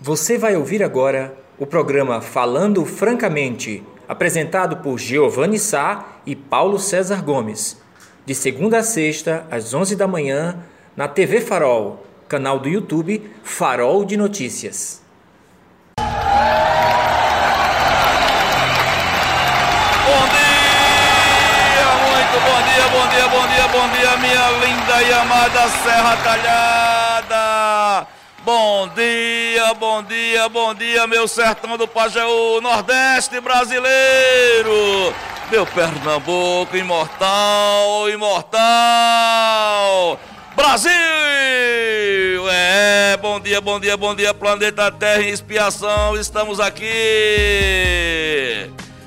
Você vai ouvir agora o programa Falando Francamente, apresentado por Giovanni Sá e Paulo César Gomes, de segunda a sexta, às 11 da manhã, na TV Farol, canal do YouTube Farol de Notícias. Bom dia, muito bom dia, bom dia, bom dia, bom dia, minha linda e amada Serra Talhada. Bom dia, bom dia, bom dia, meu sertão do Pajeú, Nordeste brasileiro. Meu Pernambuco imortal, imortal. Brasil! É, bom dia, bom dia, bom dia, planeta Terra em expiação, estamos aqui.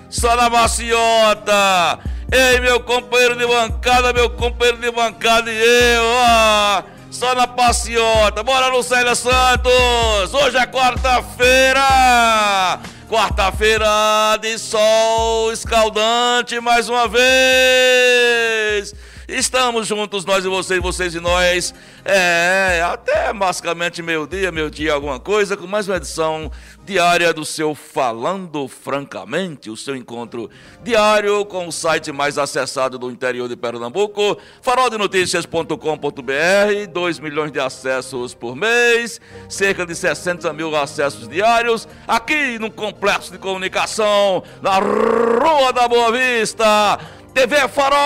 Só na maciota. Ei, meu companheiro de bancada, meu companheiro de bancada e eu, ó. Só na paciota. Bora, Lucélia Santos. Hoje é quarta-feira. Quarta-feira de sol escaldante mais uma vez. Estamos juntos, nós e vocês, vocês e nós. É, até basicamente meio-dia, meio-dia, alguma coisa, com mais uma edição diária do seu Falando Francamente, o seu encontro diário com o site mais acessado do interior de Pernambuco, faroldenoticias.com.br, 2 milhões de acessos por mês, cerca de 60 mil acessos diários, aqui no Complexo de Comunicação, na Rua da Boa Vista. TV Farol!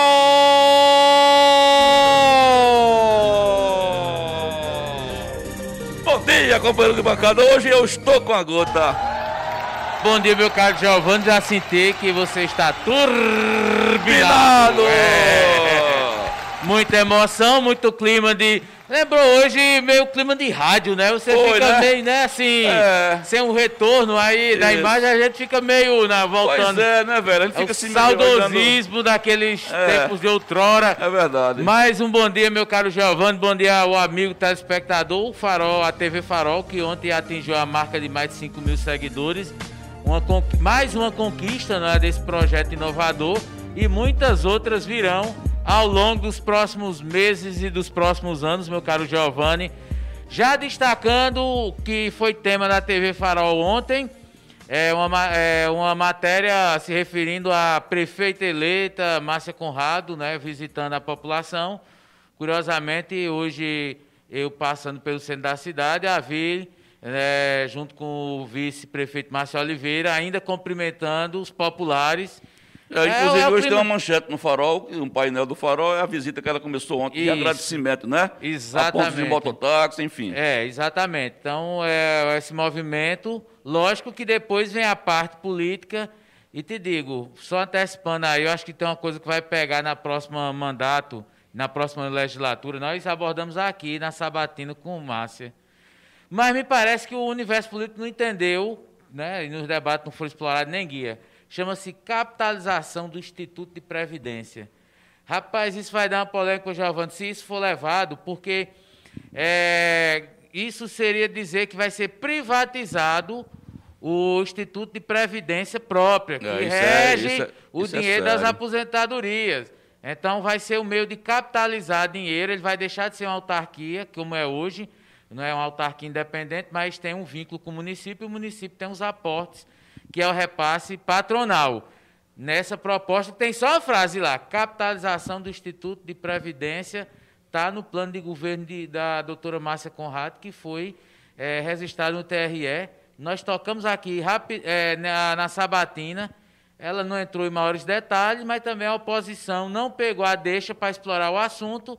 Bom dia, companheiro de bancada. Hoje eu estou com a gota. Bom dia, meu caro Giovanni. Já senti que você está turbinado. É. Muita emoção, muito clima de. Lembrou hoje meio clima de rádio, né? Você Foi, fica né? meio, né, assim, É. sem um retorno aí da Isso. imagem, a gente fica meio na, voltando. Pois é, né, velho? A gente É fica olhando- saudosismo daqueles É. tempos de outrora. É verdade. Mais um bom dia, meu caro Giovanni. Bom dia ao amigo telespectador, o Farol, a TV Farol, que ontem atingiu a marca de mais de 5 mil seguidores. Uma mais uma conquista né, desse projeto inovador e muitas outras virão ao longo dos próximos meses e dos próximos anos, meu caro Giovanni. Já destacando o que foi tema da TV Farol ontem, é uma, ma- é uma matéria se referindo à prefeita eleita Márcia Conrado, né, visitando a população. Curiosamente, hoje eu passando pelo centro da cidade, a vi, né, junto com o vice-prefeito Márcio Oliveira, ainda cumprimentando os populares. É, inclusive, é o hoje tem uma manchete no farol, um painel do farol, é a visita que ela começou ontem, de Isso. agradecimento, né? A ponto de Exatamente. mototáxi, enfim. É, exatamente. Então, é, esse movimento, lógico que depois vem a parte política. E te digo, só antecipando aí, eu acho que tem uma coisa que vai pegar na próxima mandato, na próxima legislatura. Nós abordamos aqui na Sabatina com Márcia. Mas me parece que o universo político não entendeu, né? E nos debates não foi explorado nem guia. Chama-se capitalização do Instituto de Previdência. Rapaz, isso vai dar uma polêmica, Giovanni, se isso for levado, porque é, isso seria dizer que vai ser privatizado o Instituto de Previdência própria, que É, é- rege isso é- o isso é dinheiro das aposentadorias. Então, vai ser o meio de capitalizar dinheiro, ele vai deixar de ser uma autarquia, como é hoje, não é uma autarquia independente, mas tem um vínculo com o município, e o município tem os aportes, que é o repasse patronal. Nessa proposta tem só uma frase lá, capitalização do Instituto de Previdência, está no plano de governo de- da doutora Márcia Conrado, que foi eh, registrado no TRE. Nós tocamos aqui rapi- eh, na, na Sabatina, ela não entrou em maiores detalhes, mas também a oposição não pegou a deixa para explorar o assunto,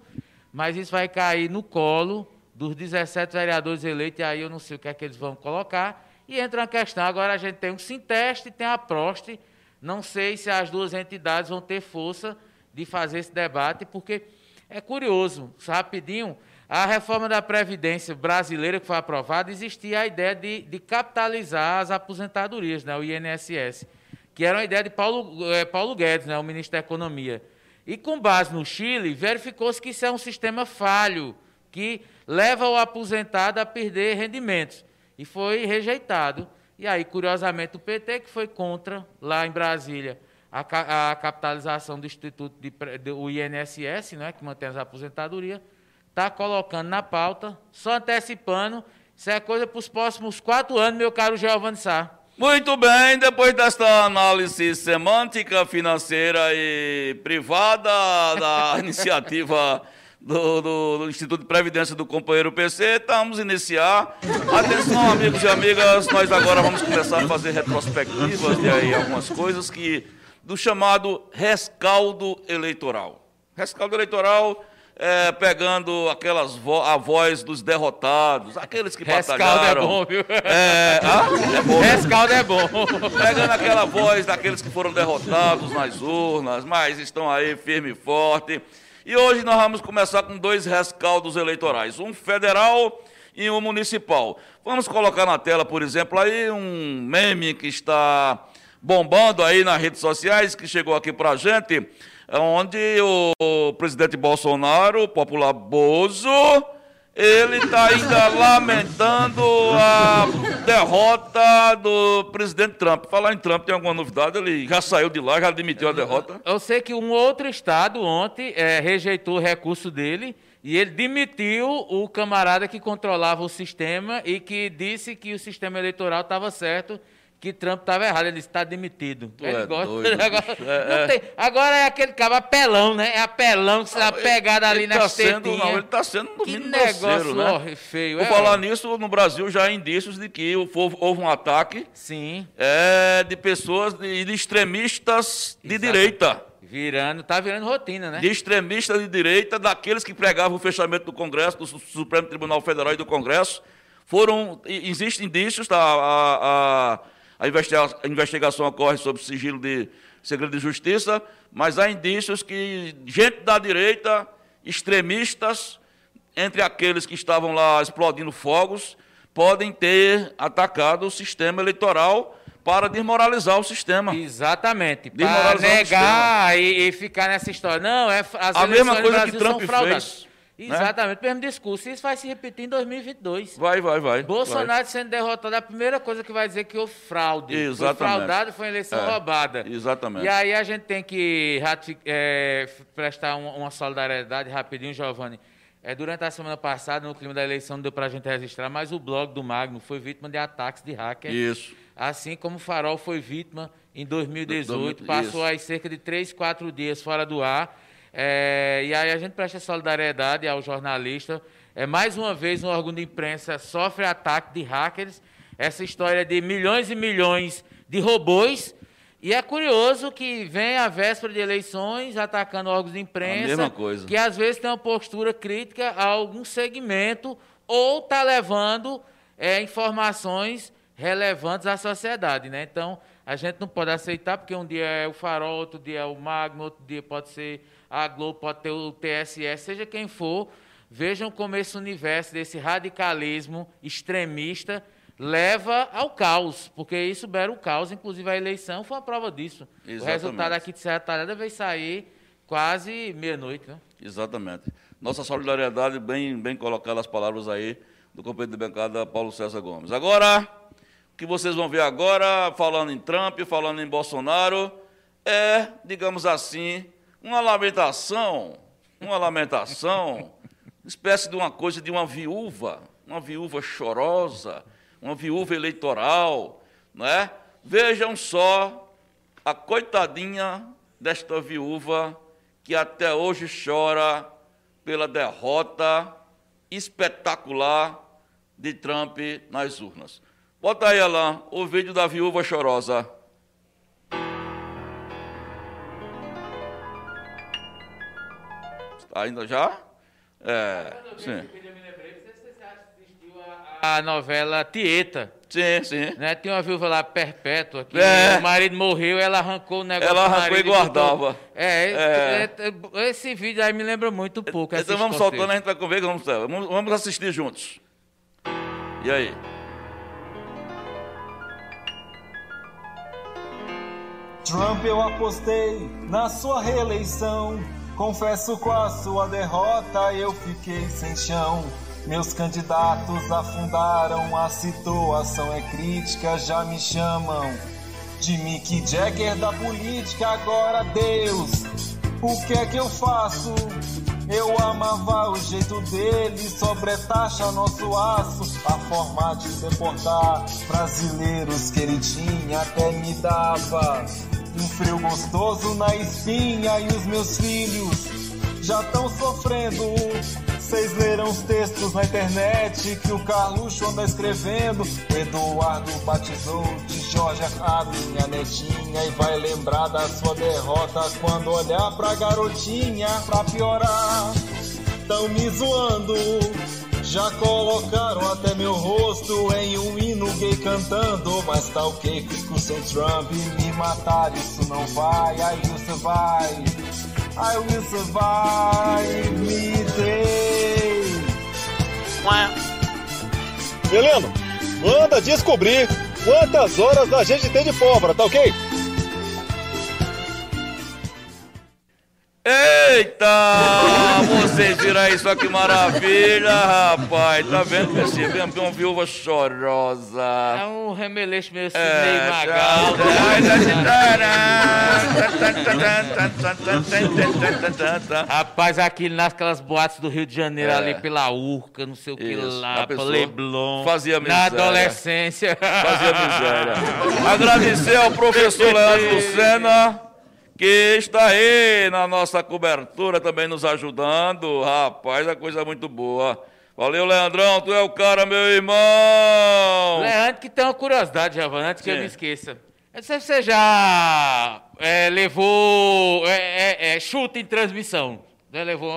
mas isso vai cair no colo dos 17 vereadores eleitos, e aí eu não sei o que é que eles vão colocar. E entra uma questão, agora a gente tem um Sinteste e tem a Proste, não sei se as duas entidades vão ter força de fazer esse debate, porque é curioso, rapidinho, a reforma da Previdência brasileira que foi aprovada, existia a ideia de, de capitalizar as aposentadorias, né, o INSS, que era uma ideia de Paulo, eh, Paulo Guedes, né, o ministro da Economia. E com base no Chile, verificou-se que isso é um sistema falho, que leva o aposentado a perder rendimentos. E foi rejeitado. E aí, curiosamente, o PT, que foi contra, lá em Brasília, a, a capitalização do Instituto de, do INSS, né, que mantém as aposentadorias, está colocando na pauta, só antecipando Isso é coisa para os próximos quatro anos, meu caro Giovanni Sá. Muito bem, depois desta análise semântica, financeira e privada da iniciativa do, do, do, Instituto de Previdência do companheiro PC, estamos iniciar. Atenção, amigos e amigas, nós agora vamos começar a fazer retrospectivas de aí algumas coisas que do chamado rescaldo eleitoral. Rescaldo eleitoral é, pegando aquelas vo a voz dos derrotados, aqueles que Rescaldo é batalharam. é bom, viu? É, ah, é bom. né? Rescaldo é bom. Pegando aquela voz daqueles que foram derrotados nas urnas, mas estão aí firme e forte. E hoje nós vamos começar com dois rescaldos eleitorais, um federal e um municipal. Vamos colocar na tela, por exemplo, aí um meme que está bombando aí nas redes sociais, que chegou aqui para a gente, onde o presidente Bolsonaro, o popular Bozo, ele está ainda lamentando a derrota do presidente Trump. Falar em Trump, tem alguma novidade? Ele já saiu de lá, já admitiu a derrota? Eu sei que um outro estado ontem é, rejeitou o recurso dele e ele demitiu o camarada que controlava o sistema e que disse que o sistema eleitoral estava certo que Trump estava errado, ele está demitido. Tu ele é gosta, doido. É, é. tem- agora é aquele cara apelão, né? É apelão que você dá pegada ali ele tá sendo, não, ele está sendo no Que negócio né? horrível, feio. Por é, falar nisso, no Brasil já há indícios de que houve, houve um ataque Sim, é, de pessoas, de, de extremistas de Exato. direita. virando, tá virando rotina, né? De extremistas de direita, daqueles que pregavam o fechamento do Congresso, do Su- Supremo Tribunal Federal e do Congresso. Foram, existem indícios, tá? a, a, a investiga- a investigação ocorre sob sigilo de segredo de justiça, mas há indícios que gente da direita, extremistas, entre aqueles que estavam lá explodindo fogos, podem ter atacado o sistema eleitoral para desmoralizar o sistema. Exatamente. Para negar e, e ficar nessa história. Não, é, as A mesma coisa que Trump são né? Exatamente, mesmo discurso. Isso vai se repetir em 2022. Vai, vai, vai. vai. Bolsonaro sendo derrotado, é a primeira coisa que vai dizer que houve fraude. Foi Exatamente. fraudado, foi uma eleição É, roubada. exatamente. E aí a gente tem que é, prestar uma, uma solidariedade rapidinho, Giovanni. É, durante a semana passada, no clima da eleição, não deu para a gente registrar, mas o blog do Magno foi vítima de ataques de hacker. Isso. Assim como o Farol foi vítima em 2018, Do- do- passou isso. aí cerca de 3, 4 dias fora do ar. É, e aí a gente presta solidariedade ao jornalista. É, mais uma vez, um órgão de imprensa sofre ataque de hackers. Essa história de milhões e milhões de robôs. E é curioso que vem a véspera de eleições atacando órgãos de imprensa. Que às vezes tem uma postura crítica a algum segmento ou está levando é, informações relevantes à sociedade, né? Então, a gente não pode aceitar, porque um dia é o Farol, outro dia é o Magno, outro dia pode ser a Globo, pode ter o TSE, seja quem for, vejam como esse universo desse radicalismo extremista leva ao caos, porque isso bera o caos, inclusive a eleição foi uma prova disso. O Exatamente. resultado aqui de Serra Talhada veio sair quase meia-noite, né? Exatamente. Nossa solidariedade, bem, bem colocadas as palavras aí do companheiro de bancada Paulo César Gomes. Agora, o que vocês vão ver agora, falando em Trump, falando em Bolsonaro, é, digamos assim, uma lamentação, uma lamentação, espécie de uma coisa de uma viúva, uma viúva chorosa, uma viúva eleitoral, não é? Vejam só a coitadinha desta viúva que até hoje chora pela derrota espetacular de Trump nas urnas. Bota aí, Alain, o vídeo da viúva chorosa. Ainda já? É, sim. A novela Tieta. Sim, sim. Né? Tinha uma viúva lá perpétua que É. o marido morreu, ela arrancou o negócio. Ela arrancou marido e guardava. botou- É, É. é, é, esse vídeo aí me lembra muito pouco. Então vamos soltando, a gente vai ver, vamos, vamos, vamos assistir juntos. E aí? Trump, eu apostei na sua reeleição. Confesso com a sua derrota, eu fiquei sem chão. Meus candidatos afundaram, a situação é crítica, já me chamam de Mick Jagger da política. Agora, Deus, o que é que eu faço? Eu amava o jeito dele, sobretaxa nosso aço, a forma de deportar brasileiros que ele tinha até me dava um frio gostoso na espinha e os meus filhos já estão sofrendo. Vocês leram os textos na internet que o Carluxo anda escrevendo. Eduardo batizou de Jorge a minha netinha e vai lembrar da sua derrota quando olhar pra garotinha pra piorar. Tão me zoando. Já colocaram até meu rosto em um hino gay cantando. Mas tá ok, fico sem Trump. Me matar, isso não vai. Aí você vai. I will survive me day. Heleno, manda descobrir quantas horas a gente tem de pólvora, tá ok? Eita! Vocês viram isso aqui, maravilha, rapaz. Tá vendo, Messi? Vem uma viúva chorosa. É um remeleixo meio, assim, É, meio magal. Rapaz, aqui naquelas boates do Rio de Janeiro, É. ali pela Urca, não sei o que Isso, lá, pensou? Leblon. Fazia Na miséria. adolescência. Fazia miséria. Agradecer ao professor Leandro Lucena, que está aí na nossa cobertura, também nos ajudando. Rapaz, a coisa é muito boa. Valeu, Leandrão, tu é o cara, meu irmão. Leandro, que tem uma curiosidade, Giovanni, antes que eu Sim. me esqueça. Eu não sei se você já é, levou é, é, é, chute em transmissão. Já levou.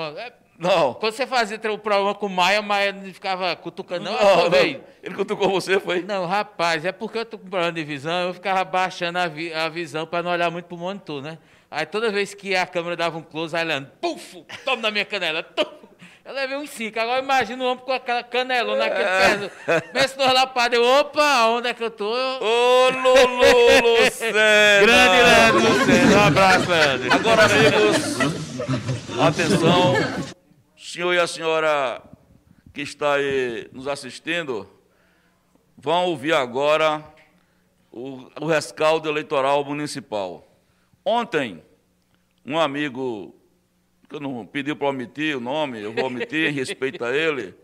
É, Não. quando você fazia o programa com o Maia, o Maia não ficava cutucando, não. Não, Não. Ele cutucou você, foi? não, rapaz, é porque eu tô com problema de visão, eu ficava baixando a, vi- a visão para não olhar muito pro monitor, né? Aí toda vez que a câmera dava um close, aí Leandro, puf, toma na minha canela, tum. Eu levei uns cinco. Agora imagina o homem com aquela canelona naquele É. pé. Pensa nos lapados, eu, opa, onde é que eu tô? Ô, Lulu Lucena. Grande Leandro Lucena. Um abraço, Leandro. Agora, amigos, atenção. O senhor e a senhora que está aí nos assistindo, vão ouvir agora o, o rescaldo eleitoral municipal. Ontem, um amigo, que eu não pediu para omitir o nome, eu vou omitir em respeito a ele,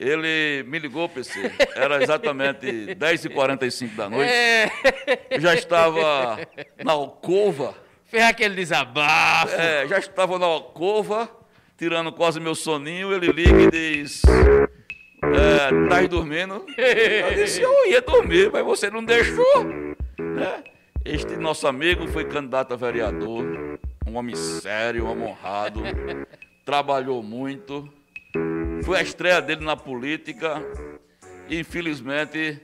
ele me ligou, PC, era exatamente 10h45 da noite, É, eu já estava na alcova, fez aquele desabafo. é, já estava na alcova, tirando quase meu soninho, ele liga e diz. É, tá dormindo? Eu disse, eu ia dormir, mas você não deixou. né? Este nosso amigo foi candidato a vereador, um homem sério, um homem honrado, trabalhou muito. Foi a estreia dele na política e, infelizmente,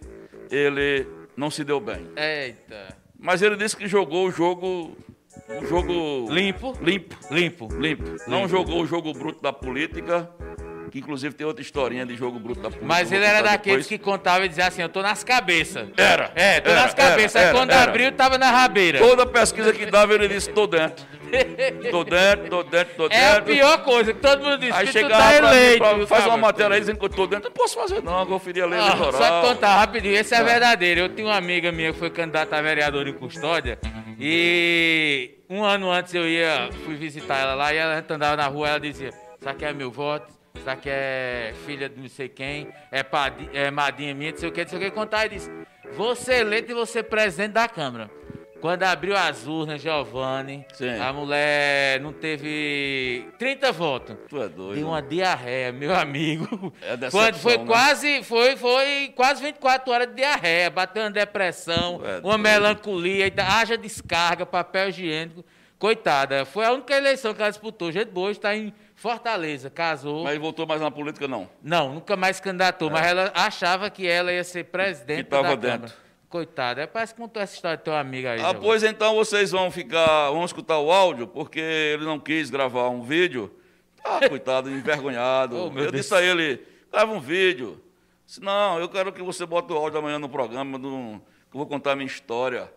ele não se deu bem. Eita. Mas ele disse que jogou o jogo. O jogo. Limpo? Limpo. Limpo. Limpo. Não jogou o jogo bruto da política, que inclusive tem outra historinha de jogo bruto da política. Mas ele era daqueles depois. que contava e dizia assim, eu tô nas cabeças. Era. É, tô era, nas cabeças. Aí quando era. abriu, tava na rabeira. Toda pesquisa que dava, ele disse: tô dentro. Tô dentro, tô dentro, tô dentro. É a pior coisa, que todo mundo diz Aí que tu tá mim, eleito. pra- faz uma matéria aí dizendo que eu tô dentro. Não posso fazer, não, eu conferir a lei Ah, só te contar rapidinho, esse é verdadeiro. Eu tinha uma amiga minha que foi candidata a vereadora em Custódia e um ano antes eu ia, fui visitar ela lá e ela andava na rua ela dizia, isso aqui é meu voto, isso aqui é filha de não sei quem, é, padi, é madrinha minha, não sei o que, não sei o que, contar e disse, você eleito e você presidente da Câmara. Quando abriu as urnas, Giovanni, Sim. a mulher não teve 30 votos. Tu é doido. Deu uma diarreia, meu amigo. É decepção, Quando foi né? quase, foi, foi quase 24 horas de diarreia, bateu uma depressão, É uma doido. melancolia, ainda haja descarga, papel higiênico. Coitada, foi a única eleição que ela disputou. Gente boa, está em Fortaleza, casou. Mas voltou mais na política, não. Não, nunca mais candidatou, mas ela achava que ela ia ser presidente É. Que da dentro. Coitada, é, parece que contou essa história do teu amigo aí. Ah, Giovanni. pois então vocês vão ficar, vão escutar o áudio, porque ele não quis gravar um vídeo. Ah, coitado, envergonhado. Oh, eu Deus. disse a ele, grava um vídeo. Disse, não, eu quero que você bote o áudio amanhã no programa, do, que eu vou contar a minha história.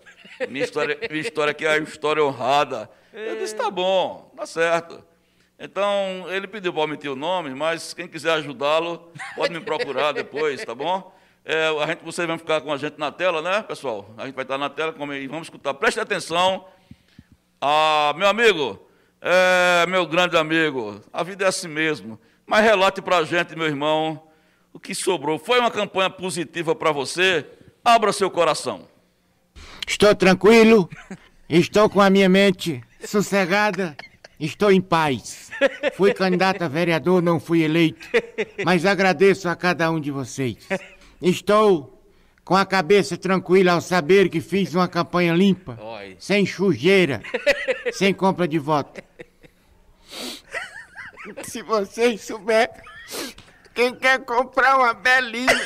Minha história, minha história que é a história honrada. Eu disse, tá bom, tá certo. Então, ele pediu para omitir o nome, mas quem quiser ajudá-lo, pode me procurar depois, tá bom? É, a gente, vocês vão ficar com a gente na tela, né, pessoal? A gente vai estar na tela e vamos escutar. Preste atenção. Ah, meu amigo, É, meu grande amigo, a vida é assim mesmo. Mas relate pra gente, meu irmão, o que sobrou. Foi uma campanha positiva para você? Abra seu coração. Estou tranquilo, estou com a minha mente sossegada, estou em paz. Fui candidato a vereador, não fui eleito, mas agradeço a cada um de vocês. Estou com a cabeça tranquila ao saber que fiz uma campanha limpa, Oi. sem sujeira, sem compra de voto. Se vocês souberem, quem quer comprar uma belinha,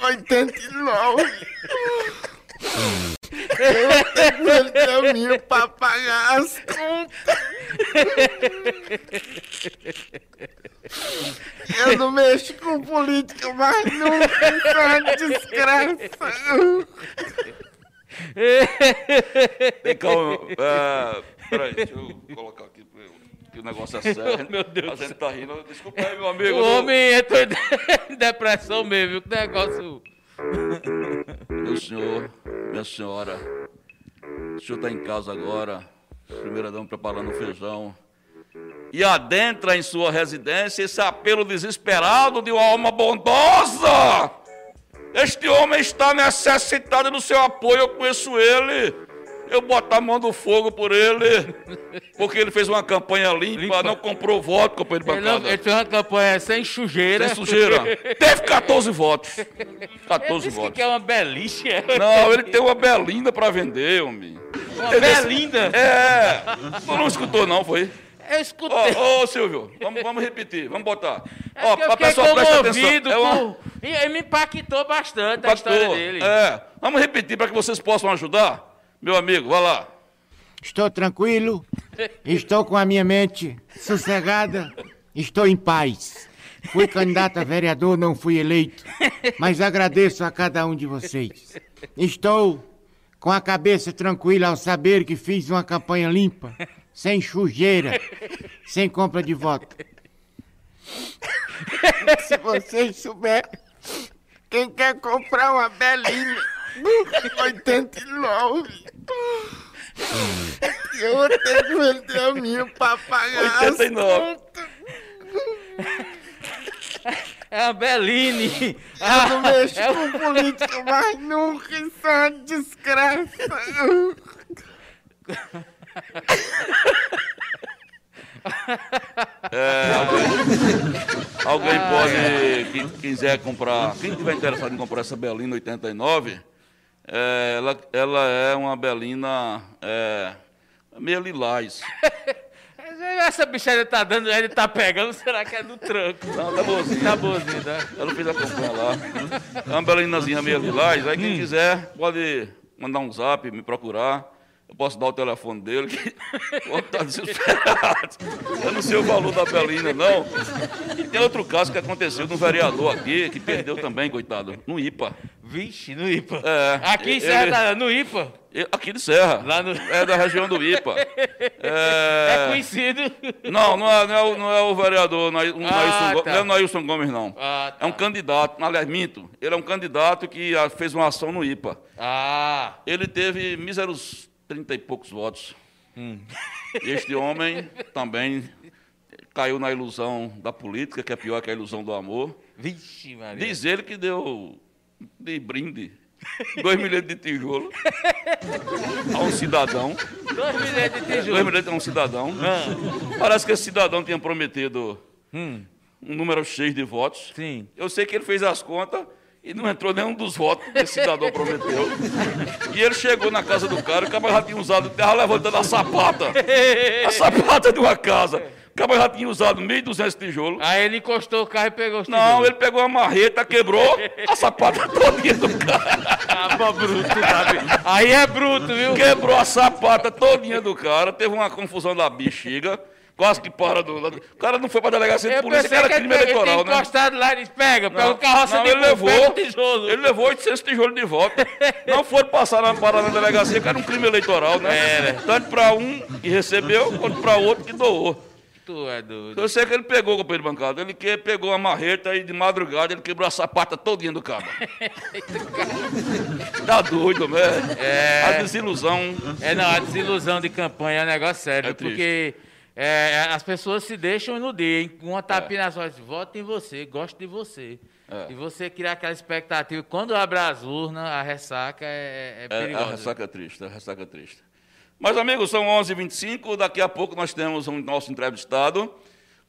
89. Eu tenho caminho pra pagar as contas. Eu não mexo com política, mas nunca isso é desgraça. Tem calma. É, peraí, deixa eu colocar aqui pra eu- que o negócio é sério. Meu Deus A gente tá rindo. Desculpa aí, meu amigo. O homem entrou em depressão mesmo, viu? Que negócio. Meu senhor, minha senhora, o senhor está em casa agora, primeira dama preparando o feijão, e adentra em sua residência esse apelo desesperado de uma alma bondosa. Este homem está necessitado do seu apoio, eu conheço ele. Eu boto a mão do fogo por ele, porque ele fez uma campanha limpa, Limpa. não comprou voto, companheiro de Ele, bancada. ele fez uma campanha sem sujeira. Sem sujeira. Teve 14 votos. Ele 14 disse que votos. quer uma beliche. é. Não, ele tem uma belinda pra vender, homem. Uma belinda. É. Tu não escutou, não, foi? Eu escutei. Ô, ô, Silvio, vamos, vamos repetir, vamos botar. É Ó, que eu a pessoa presta comovido atenção. É uma... E ele me impactou bastante a história Impactou. dele. É. Vamos repetir para que vocês possam ajudar? Meu amigo, vai lá. Estou tranquilo, estou com a minha mente sossegada, estou em paz. Fui candidato a vereador, não fui eleito, mas agradeço a cada um de vocês. Estou com a cabeça tranquila ao saber que fiz uma campanha limpa, sem sujeira, sem compra de voto. Se vocês souberem, quem quer comprar uma belinha, 89. Eu tenho que vender a minha pra pagar as 89. contas. É a Beline. Eu não mexo é o- com política, mas nunca isso é uma desgraça. É, alguém, alguém pode, quem quiser comprar, quem tiver interessado em comprar essa Belina 89, é, ela, ela é uma Belina é, meio lilás. Essa bichada tá dando, ele tá pegando, será que é do tranco? Não, tá boazinha. Tá boazinho, tá? Ela fez a campanha lá. É uma belinazinha meio lilás. Aí quem quiser pode mandar um zap, me procurar. Eu posso dar o telefone dele, que o homem tá desesperado. Eu não sei o valor da Belina, não. E tem outro caso que aconteceu de um vereador aqui, que perdeu também, coitado, no IPA. Vixe, no IPA. É, Aqui em ele- Serra, tá, no IPA. Aqui de Serra. Lá no- É da região do IPA. É, É... conhecido. Não, não é, não é o, não é o vereador, não é, o Ah, Nailson tá. não é o Nailson Gomes, não. Ah, tá. É um candidato, aliás, minto. Ele é um candidato que ah, fez uma ação no IPA. Ah, Ele teve míseros trinta e poucos votos. Hum. Este homem também caiu na ilusão da política, que é pior que a ilusão do amor. vixe, Maria. Diz ele que deu de brinde dois milhões de tijolo a um cidadão. Dois milhões de Dois tijolos. milhões a um cidadão. Ah, Parece que esse cidadão tinha prometido hum, um número X de votos. sim. Eu sei que ele fez as contas e não entrou nenhum dos votos que esse cidadão prometeu. E ele chegou na casa do cara, o cara já tinha usado, estava levantando a sapata. A sapata de uma casa. O cara já tinha usado 1.200 tijolos. Aí ele encostou o carro e pegou os Não, tijolos. ele pegou uma marreta, quebrou a sapata todinha do cara. Ah, pô, bruto, sabe? Aí é bruto, viu? Quebrou a sapata todinha do cara, teve uma confusão da bexiga, quase que para do lado. O cara não foi pra delegacia de polícia, era crime eleitoral, né? encostado lá e disse, pega, o carroça não, ele levou, o tijolo. ele levou 800 tijolos de volta. Não foram passar na parada na delegacia, que era um crime eleitoral, né? Era. Tanto para um que recebeu, quanto para outro que doou. Tu é doido. Eu sei que ele pegou, companheiro de bancada. Ele que pegou a marreta e de madrugada ele quebrou a sapata todinha do cabo. tá doido, né? É. A desilusão. É, não, a desilusão de campanha é um negócio sério, É triste. Porque é, as pessoas se deixam iludir. Uma tapinha nas costas, voto em você, gosto de você. É. E você criar aquela expectativa. Quando abre as urnas, a ressaca é, é É, perigosa. a ressaca é triste, a ressaca é triste. Mas, amigos, são 11h25, daqui a pouco nós temos um nosso entrevistado.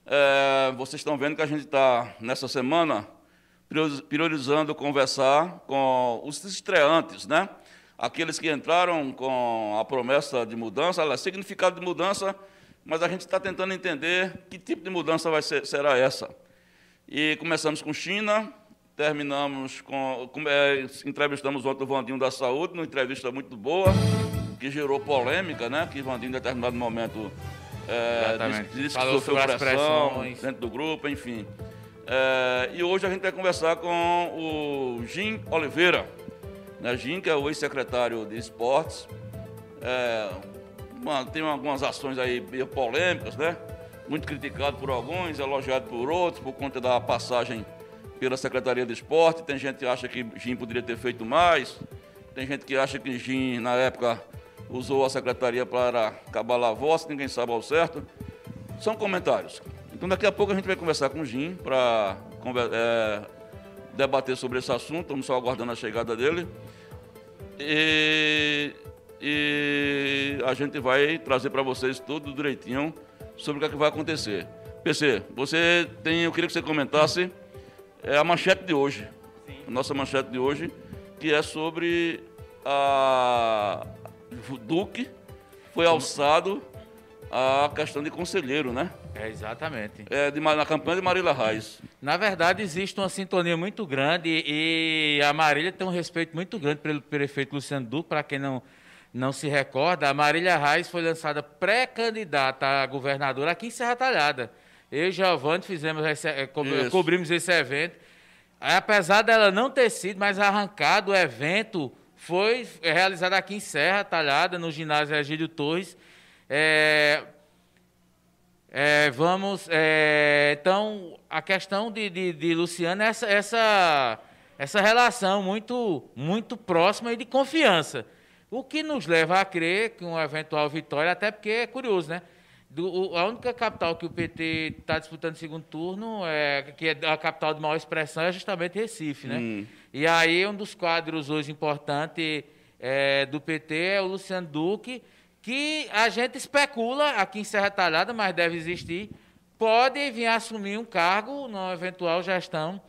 É, vocês estão vendo que a gente está, nessa semana, priori- priorizando conversar com os estreantes, né? Aqueles que entraram com a promessa de mudança, ela, significado de mudança, mas a gente está tentando entender que tipo de mudança vai ser, será essa. E começamos com China, terminamos com. com é, entrevistamos ontem o Vandinho da Saúde, numa entrevista muito boa, que gerou polêmica, né? Que Vandinho, em determinado momento, é, disse, disse que Falou sofreu pressão dentro do grupo, enfim. É, e hoje a gente vai conversar com o Jim Oliveira. Né? Jim, que é o ex-secretário de esportes. É, uma- tem algumas ações aí polêmicas, né? Muito criticado por alguns, elogiado por outros, por conta da passagem pela Secretaria de Esporte. Tem gente que acha que Jim poderia ter feito mais. Tem gente que acha que Jim, na época, usou a secretaria para acabar a voz, ninguém sabe ao certo. São comentários. Então, daqui a pouco a gente vai conversar com o Jim para debater sobre esse assunto. Estamos só aguardando a chegada dele. E, e a gente vai trazer para vocês tudo direitinho sobre o que, é vai acontecer. PC, você tem, eu queria que você comentasse é, a manchete de hoje. A nossa manchete de hoje, que é sobre a o Duque foi alçado a questão de conselheiro, né? É, exatamente. É, de, na campanha de Marília Reis. Na verdade, existe uma sintonia muito grande e a Marília tem um respeito muito grande pelo prefeito Luciano Duque, para quem não, não se recorda, a Marília Reis foi lançada pré-candidata a governadora aqui em Serra Talhada. Eu e Giovanni fizemos esse, eh, co- Isso. cobrimos esse evento. Apesar dela não ter sido, mas arrancado o evento foi realizado aqui em Serra Talhada, no ginásio Egílio Torres. É, é, vamos. é, então, a questão de, de, de Luciano é essa, essa, essa relação muito, muito próxima e de confiança. O que nos leva a crer que uma eventual vitória, até porque é curioso, né? Do- o- a única capital que o PT está disputando segundo turno, é, que é a capital de maior expressão, é justamente Recife, né? E aí, um dos quadros hoje importantes é, do PT é o Luciano Duque, que a gente especula aqui em Serra Talhada, mas deve existir, pode vir assumir um cargo na eventual gestão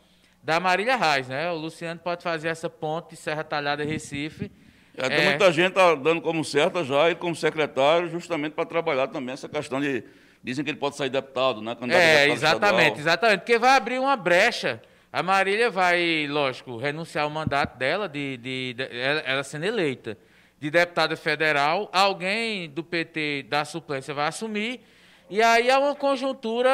da Marília Reis, né? O Luciano pode fazer essa ponte Serra Talhada Recife. É, tem É. muita gente tá dando como certa já ele como secretário, justamente para trabalhar também essa questão de. Dizem que ele pode sair deputado, né? Candidato É, exatamente, estadual. exatamente. Porque vai abrir uma brecha. A Marília vai, lógico, renunciar ao mandato dela, de, de- de- ela, ela sendo eleita de deputada federal. Alguém do PT da suplência vai assumir. E aí há uma conjuntura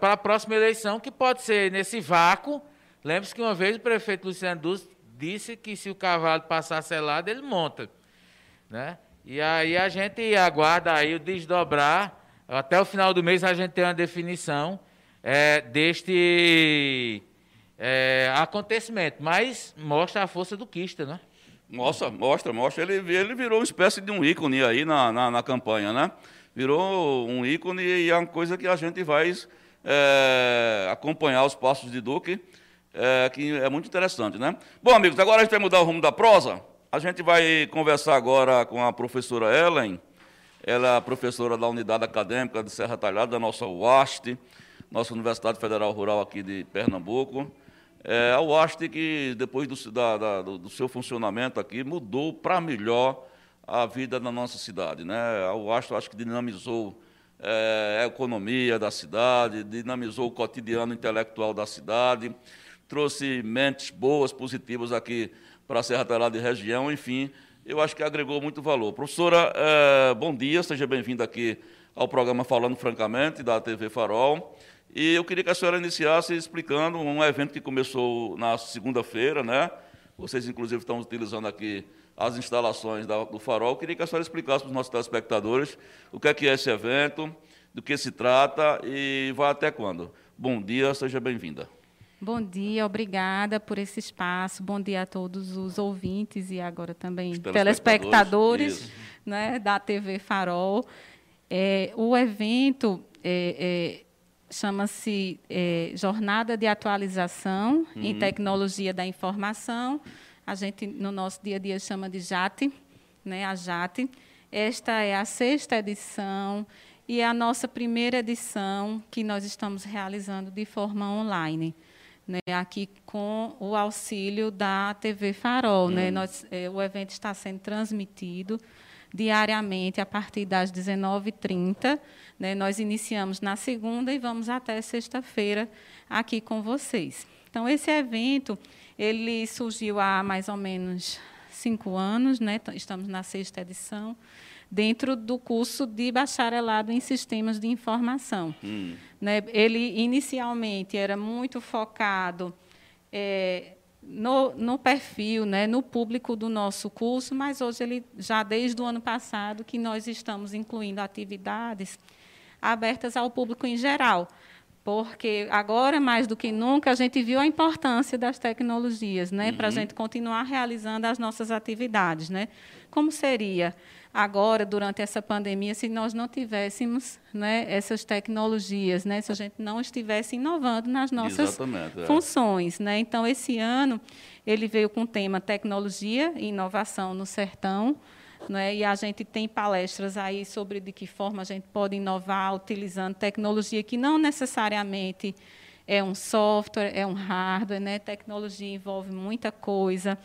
para a próxima eleição que pode ser nesse vácuo. Lembre-se que uma vez o prefeito Luciano Duz disse que se o cavalo passar selado, ele monta né? E aí a gente aguarda aí o desdobrar. Até o final do mês a gente tem uma definição é, deste é, acontecimento. Mas mostra a força do Quista, né? Mostra, mostra, mostra. Ele, ele virou uma espécie de um ícone aí na, na, na campanha, né? Virou um ícone e é uma coisa que a gente vai é, acompanhar os passos de Duque, é, que é muito interessante, né? Bom, amigos, agora a gente vai mudar o rumo da prosa. A gente vai conversar agora com a professora Ellen. Ela é professora da Unidade Acadêmica de Serra Talhada, da nossa UAST, nossa Universidade Federal Rural aqui de Pernambuco. É, a UAST que, depois do, da- da- do- seu funcionamento aqui, mudou para melhor a vida na nossa cidade. Né? A UAST, acho que dinamizou é, a economia da cidade, dinamizou o cotidiano intelectual da cidade, trouxe mentes boas, positivas aqui para a Serra Talhada e região, enfim, eu acho que agregou muito valor. Professora, eh, bom dia, seja bem-vinda aqui ao programa Falando Francamente, da TV Farol. E eu queria que a senhora iniciasse explicando um evento que começou na segunda-feira, né? Vocês, inclusive, estão utilizando aqui as instalações da- do Farol. Eu queria que a senhora explicasse para os nossos telespectadores o que é que é esse evento, do que se trata e vai até quando. Bom dia, seja bem-vinda. Bom dia, obrigada por esse espaço. Bom dia a todos os ouvintes e agora também Os telespectadores, telespectadores né, da TV Farol. É, o evento é, é, chama-se é, Jornada de Atualização uhum. em Tecnologia da Informação. A gente, no nosso dia a dia, chama de JAT, né, a JAT. Esta é a sexta edição e é a nossa primeira edição que nós estamos realizando de forma online. Né, aqui com o auxílio da TV Farol. Né? Uhum. Nós, é, o evento está sendo transmitido diariamente a partir das 19h30. Né? Nós iniciamos na segunda e vamos até sexta-feira aqui com vocês. Então, esse evento ele surgiu há mais ou menos cinco anos, né? estamos na sexta edição, dentro do curso de bacharelado em sistemas de informação. Hum. Né? Ele inicialmente era muito focado é, no, no, perfil, né, no público do nosso curso, mas hoje ele já desde o ano passado que nós estamos incluindo atividades abertas ao público em geral, porque agora mais do que nunca a gente viu a importância das tecnologias, né, uhum. para a gente continuar realizando as nossas atividades, né? Como seria agora durante essa pandemia se nós não tivéssemos né, essas tecnologias, né, se a gente não estivesse inovando nas nossas é. funções, né? Então esse ano ele veio com o tema tecnologia e inovação no sertão, né? E a gente tem palestras aí sobre de que forma a gente pode inovar utilizando tecnologia que não necessariamente é um software, é um hardware, né? Tecnologia envolve muita coisa.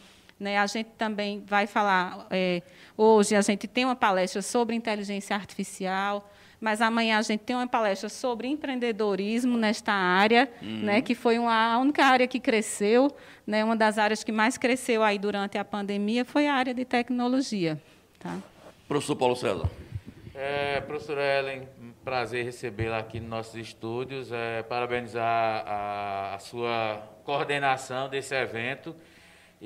Né? A gente também vai falar, é, hoje a gente tem uma palestra sobre inteligência artificial, mas amanhã a gente tem uma palestra sobre empreendedorismo nesta área, uhum. né, que foi uma, a única área que cresceu, né, uma das áreas que mais cresceu aí durante a pandemia foi a área de tecnologia. Tá? Professor Paulo César. É, professora Ellen, prazer recebê-la aqui nos nossos estúdios, é, parabenizar a, a sua coordenação desse evento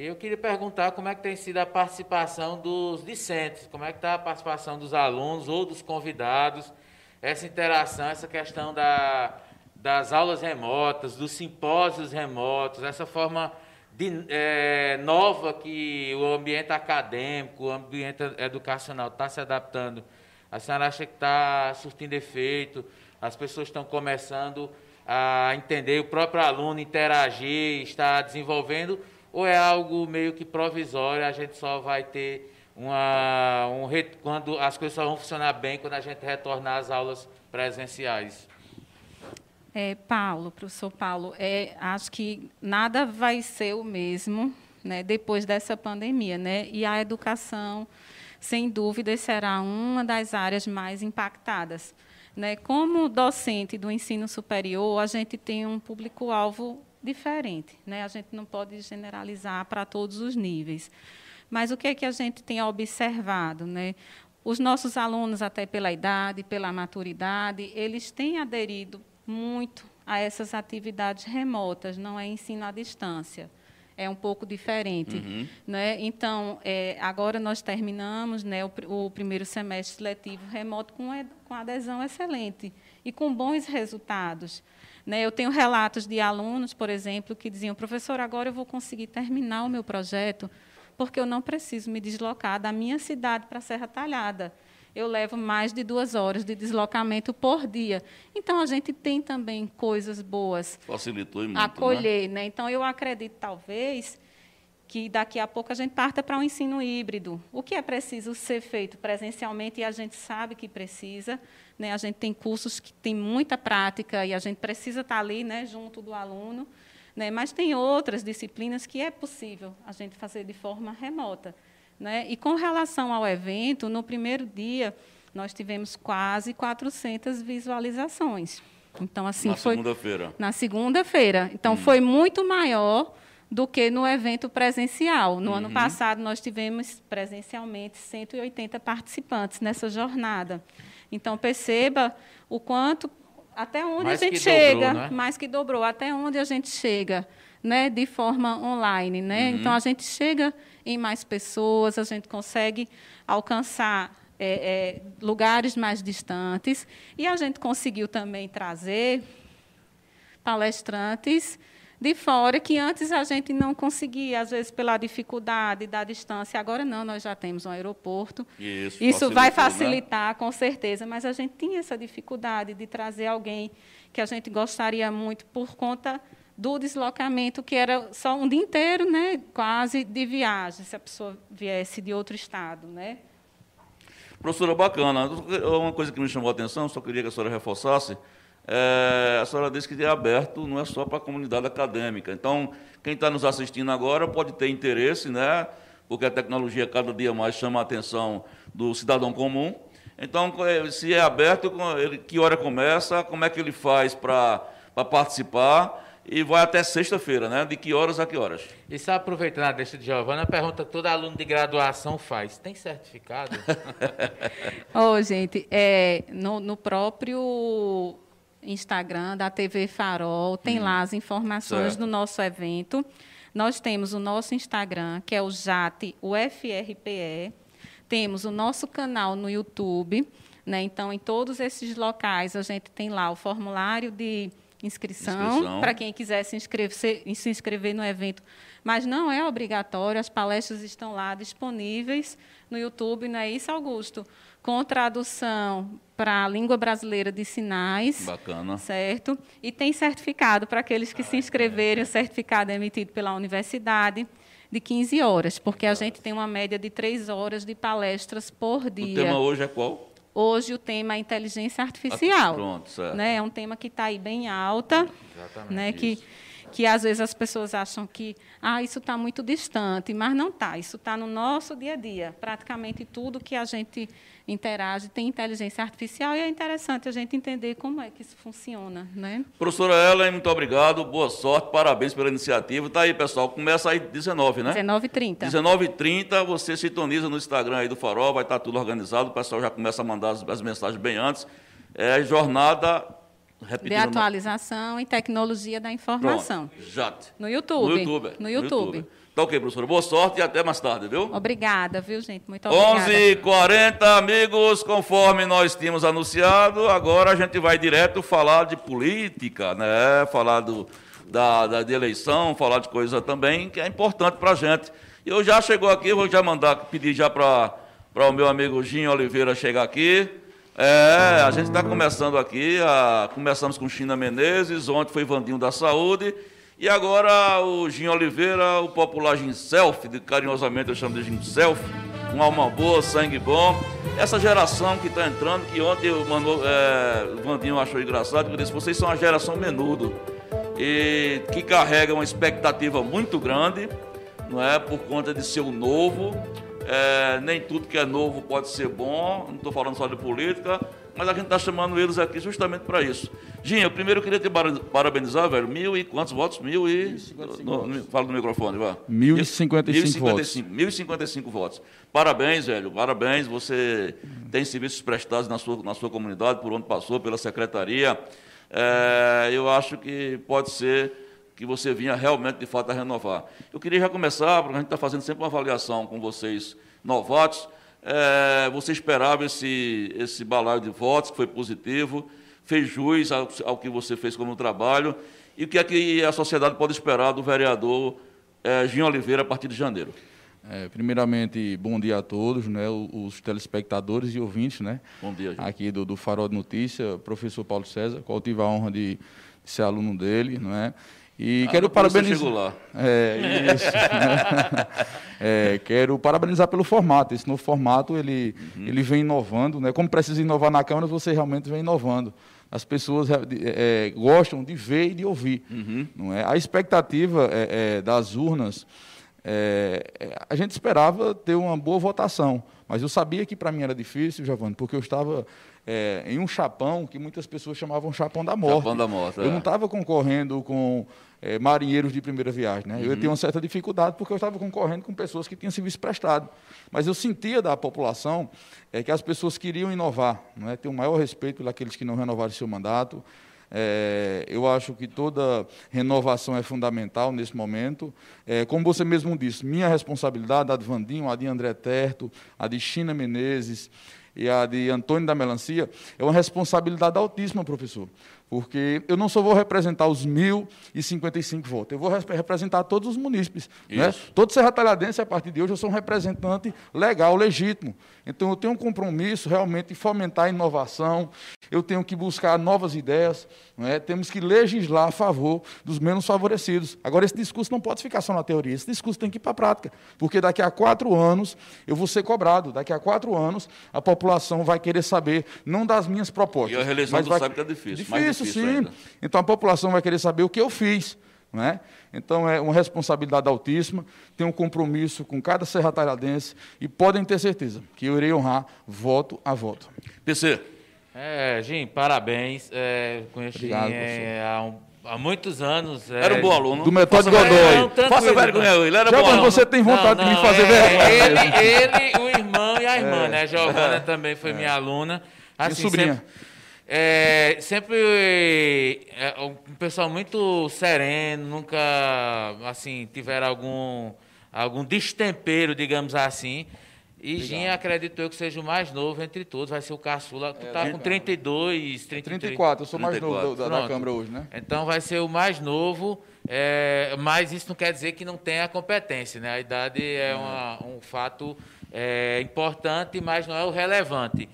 eu queria perguntar como é que tem sido a participação dos discentes, como é que está a participação dos alunos ou dos convidados, essa interação, essa questão da, das aulas remotas, dos simpósios remotos, essa forma de, é, nova que o ambiente acadêmico, o ambiente educacional está se adaptando. A senhora acha que está surtindo efeito, as pessoas estão começando a entender, o próprio aluno interagir, está desenvolvendo ou é algo meio que provisório, a gente só vai ter uma. Um, quando as coisas só vão funcionar bem quando a gente retornar às aulas presenciais? É, Paulo, professor Paulo, é, acho que nada vai ser o mesmo né, depois dessa pandemia. Né? E a educação, sem dúvida, será uma das áreas mais impactadas. Né? Como docente do ensino superior, a gente tem um público-alvo diferente. Né? A gente não pode generalizar para todos os níveis. Mas o que é que a gente tem observado? Né? Os nossos alunos, até pela idade, pela maturidade, eles têm aderido muito a essas atividades remotas, não é ensino à distância. É um pouco diferente. Uhum. Né? Então, é, agora nós terminamos né, o, o, primeiro semestre letivo remoto com, com adesão excelente e com bons resultados. Né, eu tenho relatos de alunos, por exemplo, que diziam: professor, agora eu vou conseguir terminar o meu projeto porque eu não preciso me deslocar da minha cidade para a Serra Talhada. Eu levo mais de duas horas de deslocamento por dia. Então, a gente tem também coisas boas. Facilitou muito. Acolher. Né? Né? Então, eu acredito, talvez, que daqui a pouco a gente parta para um ensino híbrido. O que é preciso ser feito presencialmente, e a gente sabe que precisa, né? a gente tem cursos que tem muita prática e a gente precisa estar ali né, junto do aluno, né? mas tem outras disciplinas que é possível a gente fazer de forma remota. Né? E com relação ao evento, no primeiro dia, nós tivemos quase 400 visualizações. Então, assim, na foi. segunda-feira. Na segunda-feira. Então, hum. foi muito maior do que no evento presencial. No uhum. ano passado, nós tivemos presencialmente 180 participantes nessa jornada. Então, perceba o quanto, até onde mais a gente chega, dobrou, né? mais que dobrou, até onde a gente chega, né, de forma online. Né? Uhum. Então, a gente chega em mais pessoas, a gente consegue alcançar é, é, lugares mais distantes, e a gente conseguiu também trazer palestrantes de fora que antes a gente não conseguia, às vezes pela dificuldade da distância. Agora não, nós já temos um aeroporto. Isso, Isso vai né? facilitar, com certeza, mas a gente tinha essa dificuldade de trazer alguém que a gente gostaria muito por conta do deslocamento, que era só um dia inteiro, né, quase de viagem, se a pessoa viesse de outro estado, né? Professora, bacana. Uma coisa que me chamou a atenção, só queria que a senhora reforçasse, é, a senhora disse que é aberto, não é só para a comunidade acadêmica. Então, quem está nos assistindo agora pode ter interesse, né? porque a tecnologia cada dia mais chama a atenção do cidadão comum. Então, é, se é aberto, ele- que hora começa, como é que ele faz para participar, e vai até sexta-feira, né? De que horas a que horas? E só aproveitando a deixa de Giovana, a pergunta que todo aluno de graduação faz: tem certificado? Ô, gente, é, no, no próprio Instagram da TV Farol, tem lá as informações Certo. do nosso evento. Nós temos o nosso Instagram, que é o JAT UFRPE. Temos o nosso canal no YouTube. Né? Então, em todos esses locais, a gente tem lá o formulário de inscrição, Inscrição. para quem quiser se inscrever, se, se inscrever no evento. Mas não é obrigatório, as palestras estão lá disponíveis no YouTube, não é isso, Augusto? Com tradução para a língua brasileira de sinais. Bacana. Certo? E tem certificado para aqueles que se inscreverem, o certificado é emitido pela universidade de 15 horas, porque a gente tem uma média de 3 horas de palestras por O dia. tema hoje é qual? Hoje o tema é inteligência artificial. Ah, pronto, certo. Né? É um tema que está aí bem alta, né? que, que às vezes as pessoas acham que ah, isso está muito distante, mas não está. Isso está no nosso dia a dia. Praticamente tudo que a gente interage tem inteligência artificial e é interessante a gente entender como é que isso funciona. Né? Professora Ellen, muito obrigado, boa sorte, parabéns pela iniciativa. Tá aí, pessoal, começa aí 19, né? 19h30. 19h30, você sintoniza no Instagram aí do Farol, vai estar tudo organizado, o pessoal já começa a mandar as, as mensagens bem antes. É jornada, De repetindo... atualização e tecnologia da informação. Pronto, já. No YouTube. No YouTube. No YouTube. Tá ok, professora. Boa sorte e até mais tarde, viu? Obrigada, viu, gente? Muito obrigada. 11h40, amigos, conforme nós tínhamos anunciado, agora a gente vai direto falar de política, né? Falar do, da, da, de eleição, falar de coisa também que é importante para a gente. E eu já chegou aqui, vou já mandar, pedir já para o meu amigo Ginho Oliveira chegar aqui. É, a gente está começando aqui, a- começamos com China Menezes, ontem foi Vandinho da Saúde, e agora o Ginho Oliveira, o popular Ginself, de- carinhosamente eu chamo de Ginself, uma alma boa, sangue bom. Essa geração que está entrando, que ontem o, Manu, é, o Vandinho achou engraçado, porque disse, vocês são a geração menudo, e que carrega uma expectativa muito grande, não é, por conta de ser o novo, é, nem tudo que é novo pode ser bom, não estou falando só de política, mas a gente está chamando eles aqui justamente para isso. Ginho, eu primeiro queria te para- parabenizar, velho. Mil e quantos votos? Mil e. No, no- fala no microfone, vá. 1055 votos. 1055 votos. Parabéns, velho. Parabéns. Você tem serviços prestados na sua, na sua comunidade, por onde passou, pela secretaria. É, eu acho que pode ser que você vinha realmente, de fato, a renovar. Eu queria já começar, porque a gente está fazendo sempre uma avaliação com vocês, novatos. É, você esperava esse, esse balaio de votos, que foi positivo, fez jus ao, ao que você fez como trabalho, e o que é que a sociedade pode esperar do vereador é, Ginho Oliveira a partir de janeiro? É, primeiramente, bom dia a todos, né, os telespectadores e ouvintes, né, Bom dia, aqui do, do Farol de Notícia, professor Paulo César, qual tive a honra de, de ser aluno dele, não é? E Ah, quero parabenizar. É, isso. É, quero parabenizar pelo formato. Esse novo formato ele, Uhum. ele vem inovando, né? Como precisa inovar na Câmara, você realmente vem inovando. As pessoas é, de- é, gostam de ver e de ouvir. Uhum. Não é? A expectativa é, é, das urnas, é, é, a gente esperava ter uma boa votação, mas eu sabia que para mim era difícil, Giovanni, porque eu estava é, em um chapão que muitas pessoas chamavam chapão da morte. Chapão da morte, Eu é. não estava concorrendo com é, marinheiros de primeira viagem. Né? Eu tinha uma certa dificuldade porque eu estava concorrendo com pessoas que tinham serviço prestado. Mas eu sentia da população é, que as pessoas queriam inovar, não é? ter um maior respeito pelos que não renovaram seu mandato. É, eu acho que toda renovação é fundamental nesse momento. É, como você mesmo disse, minha responsabilidade, a de Vandinho, a de André Terto, a de China Menezes e a de Antônio da Melancia, é uma responsabilidade altíssima, professor. Porque eu não só vou representar os 1.055 votos, eu vou res- representar todos os munícipes. Né? Todo Serra Talhadense, a partir de hoje, eu sou um representante legal, legítimo. Então, eu tenho um compromisso realmente de fomentar a inovação, eu tenho que buscar novas ideias, não é? temos que legislar a favor dos menos favorecidos. Agora, esse discurso não pode ficar só na teoria, esse discurso tem que ir para a prática, porque daqui a quatro anos eu vou ser cobrado, daqui a quatro anos a população vai querer saber, não das minhas propostas. E a reeleição mas tu vai... sabe que é difícil, Difícil, difícil sim. ainda. Então a população vai querer saber o que eu fiz. Não é? Então é uma responsabilidade altíssima, tenho um compromisso com cada serra talhadense e podem ter certeza que eu irei honrar voto a voto. PC, É, Jim, parabéns. É, conheço Jim Obrigado, é, há, um- há muitos anos. é, era um bom aluno. Do Metódio Faça Godoy. Não, Faça vergonha, não. ele era Já bom aluno. você tem vontade de me fazer é, vergonha. Ele, ele, o irmão e a irmã, né? Giovana também foi minha aluna. Assim, sobrinha? Sempre, é, sempre é, um pessoal muito sereno, nunca assim tiveram algum algum destempero, digamos assim. E Jim, acredito eu que seja o mais novo entre todos, vai ser o caçula. Tu tá com 32, 33. 34, eu sou mais novo 34. da, da- da. Câmara hoje, né? Então vai ser o mais novo, é, mas isso não quer dizer que não tenha competência, né? A idade é uma- um fato é, importante, mas não é o relevante.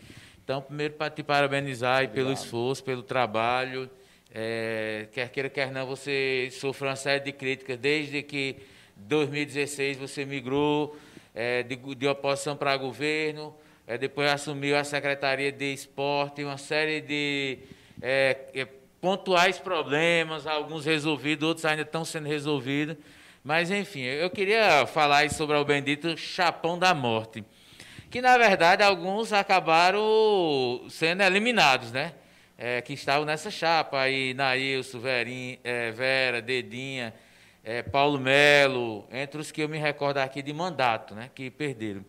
Então, primeiro para te parabenizar aí pelo esforço, pelo trabalho. É, quer queira, quer não, você sofreu uma série de críticas desde que 2016 você migrou é, de, de oposição para governo, é, depois assumiu a Secretaria de Esporte, uma série de é, é, pontuais problemas, alguns resolvidos, outros ainda estão sendo resolvidos. Mas, enfim, eu queria falar sobre o bendito Chapão da Morte, que, na verdade, alguns acabaram sendo eliminados, né? É, que estavam nessa chapa aí, Nailson, Verim, é, Vera, Dedinha, é, Paulo Melo, entre os que eu me recordo aqui de mandato, né? Que perderam.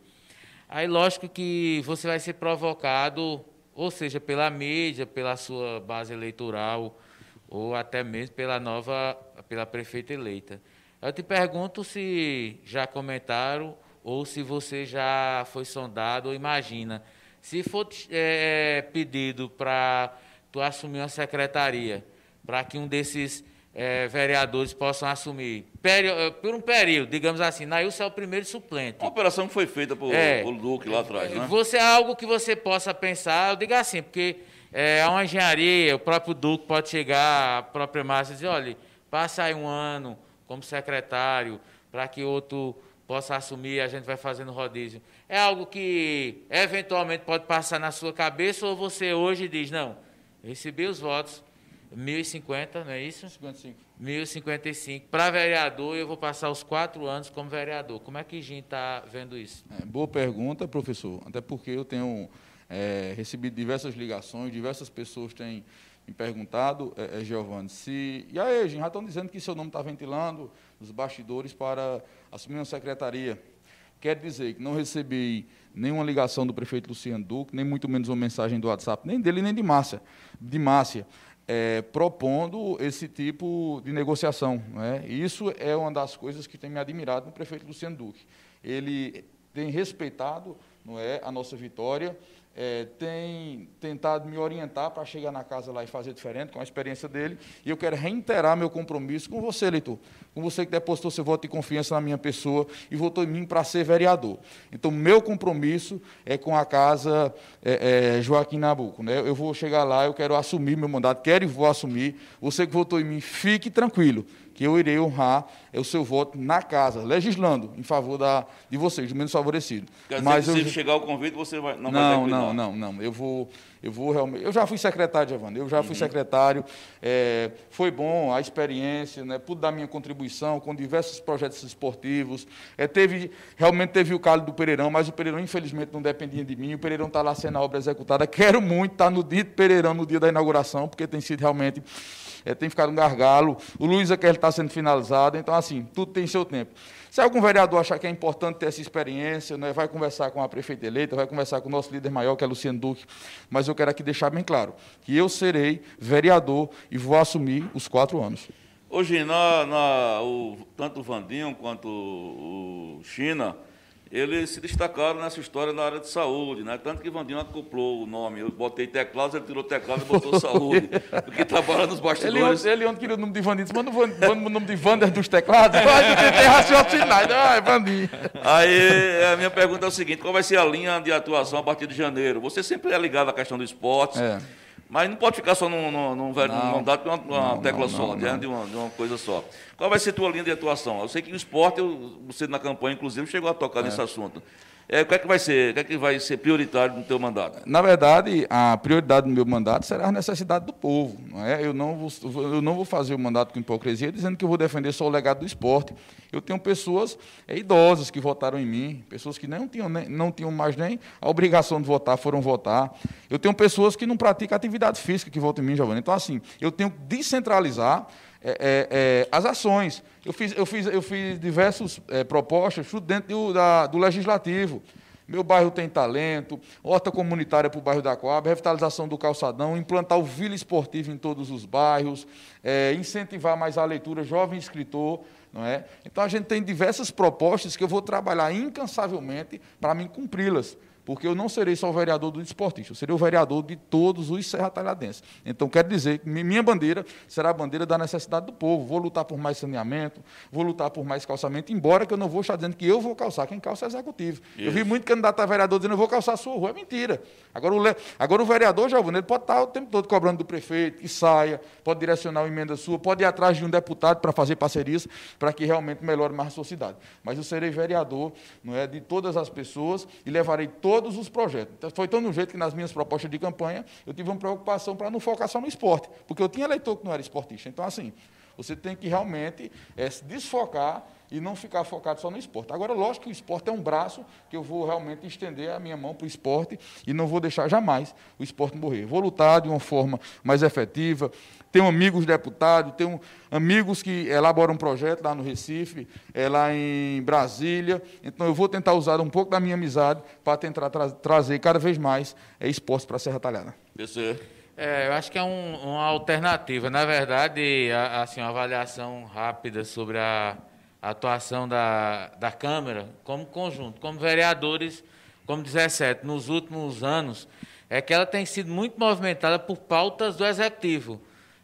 Aí, lógico que você vai ser provocado, ou seja, pela mídia, pela sua base eleitoral, ou até mesmo pela nova, pela prefeita eleita. Eu te pergunto se já comentaram ou se você já foi sondado ou imagina. Se for eh, pedido para tu assumir uma secretaria, para que um desses eh, vereadores possam assumir, eh, por um período, digamos assim, Nailson é o primeiro suplente. Uma operação que foi feita por, É. por Duque lá atrás, né? Você é algo que você possa pensar, eu digo assim, porque é é uma engenharia, o próprio Duque pode chegar, a própria Márcia e dizer, olha, passa aí um ano como secretário, para que outro possa assumir, a gente vai fazendo rodízio. É algo que eventualmente pode passar na sua cabeça, ou você hoje diz, não, recebi os votos, 1.050, não é isso? 55. 1.055. Para vereador, eu vou passar os quatro anos como vereador. Como é que Jim está vendo isso? É, boa pergunta, professor. Até porque eu tenho é, recebido diversas ligações, diversas pessoas têm me perguntado, é, é, Giovanni, se. E aí, gente, já estão dizendo que seu nome está ventilando nos bastidores para assumir uma secretaria. Quer dizer que não recebi nenhuma ligação do prefeito Luciano Duque, nem muito menos uma mensagem do WhatsApp, nem dele, nem de Márcia, de Márcia é, propondo esse tipo de negociação. Né? Isso é uma das coisas que tem me admirado no prefeito Luciano Duque. Ele tem respeitado não é, a nossa vitória, é, tem tentado me orientar para chegar na casa lá e fazer diferente, com a experiência dele, e eu quero reiterar meu compromisso com você, eleitor, com você que depositou seu voto de confiança na minha pessoa e votou em mim para ser vereador. Então, meu compromisso é com a casa é, é, Joaquim Nabuco. Né? Eu vou chegar lá, eu quero assumir meu mandato, quero e vou assumir. Você que votou em mim, fique tranquilo, que eu irei honrar o seu voto na casa, legislando em favor da, de vocês, do menos favorecido. Quer dizer Mas eu- se chegar o convite, você vai, não, vai não, ter que não, cuidar. não, não. Eu vou, eu vou realmente. Eu já fui secretário, Giovanni. Eu já fui secretário. é, foi bom a experiência, né? Pude dar minha contribuição com diversos projetos esportivos. É, teve, realmente teve o Cálido do Pereirão, mas o Pereirão, infelizmente, não dependia de mim. O Pereirão está lá sendo a obra executada. Quero muito estar no dia de Pereirão, no dia da inauguração, porque tem sido realmente. É, tem ficado um gargalo. O Luiz Aquele está sendo finalizado. Então, assim, tudo tem seu tempo. Se algum vereador achar que é importante ter essa experiência, né, vai conversar com a prefeita eleita, vai conversar com o nosso líder maior, que é Luciano Duque, mas eu quero aqui deixar bem claro que eu serei vereador e vou assumir os quatro anos. Hoje, na, na- o- tanto o Vandinho quanto o China eles se destacaram nessa história na área de saúde, né? Tanto que Vandinho acoplou o nome. Eu botei teclado, ele tirou teclado e botou saúde. Porque trabalha nos Ele bastidores. ontem, ele ontem queria o nome de Vandinho, disse, manda o nome de Vander dos teclados. Vai, tem raciocinado. Ah, é Vandinho. Aí a minha pergunta é o seguinte: qual vai ser a linha de atuação a partir de janeiro? Você sempre é ligado à questão do esporte, É. mas não pode ficar só num, num, num, velho- Não. num de uma, uma Não, tecla não, só, diante. De, uma, de uma coisa só. Qual vai ser a tua linha de atuação? Eu sei que o esporte, eu- você na campanha, inclusive, chegou a tocar nesse assunto. É, o que é que vai ser? O que é que vai ser prioritário no teu mandato? Na verdade, a prioridade do meu mandato será a necessidade do povo. Não é? eu, não vou, eu não vou fazer o mandato com hipocrisia dizendo que eu vou defender só o legado do esporte. Eu tenho pessoas é, idosas que votaram em mim, pessoas que não tinham, nem- não tinham mais nem a obrigação de votar, foram votar. Eu tenho pessoas que não praticam atividade física que votam em mim, Giovanni. Então, assim, eu tenho que descentralizar é, é, é, as ações. Eu fiz, eu fiz, eu fiz diversas é, propostas dentro do, da- do legislativo. Meu bairro tem talento, horta comunitária para o bairro da Coab, revitalização do calçadão, implantar o vila esportivo em todos os bairros, é, incentivar mais a leitura, jovem escritor. Não é? Então a gente tem diversas propostas que eu vou trabalhar incansavelmente para mim cumpri-las. Porque eu não serei só o vereador do esportista, eu serei o vereador de todos os serratalhadenses. Então, quero dizer que mi- minha bandeira será a bandeira da necessidade do povo. Vou lutar por mais saneamento, vou lutar por mais calçamento, embora que eu não vou estar dizendo que eu vou calçar, quem calça é executivo. Eu vi muito candidato a vereador dizendo eu vou calçar a sua rua. É mentira. Agora o, le- agora, o vereador, Giovanni, ele pode estar o tempo todo cobrando do prefeito, que saia, pode direcionar uma emenda sua, pode ir atrás de um deputado para fazer parcerias, para que realmente melhore mais a sua cidade. Mas eu serei vereador não é, de todas as pessoas e levarei todos os projetos. Então, foi tão no jeito que nas minhas propostas de campanha eu tive uma preocupação para não focar só no esporte, porque eu tinha eleitor que não era esportista. Então, assim, você tem que realmente é, se desfocar e não ficar focado só no esporte. Agora, lógico que o esporte é um braço que eu vou realmente estender a minha mão para o esporte e não vou deixar jamais o esporte morrer. Vou lutar de uma forma mais efetiva. Tenho amigos deputados, tenho amigos que elaboram um projeto lá no Recife, é, lá em Brasília. Então, eu vou tentar usar um pouco da minha amizade para tentar tra trazer cada vez mais é, esporte para a Serra Talhada. PC. É, eu acho que é um- uma alternativa. Na verdade, a- assim, uma avaliação rápida sobre a, a atuação da, da Câmara como conjunto, como vereadores, como 17, nos últimos anos, é que ela tem sido muito movimentada por pautas do Executivo.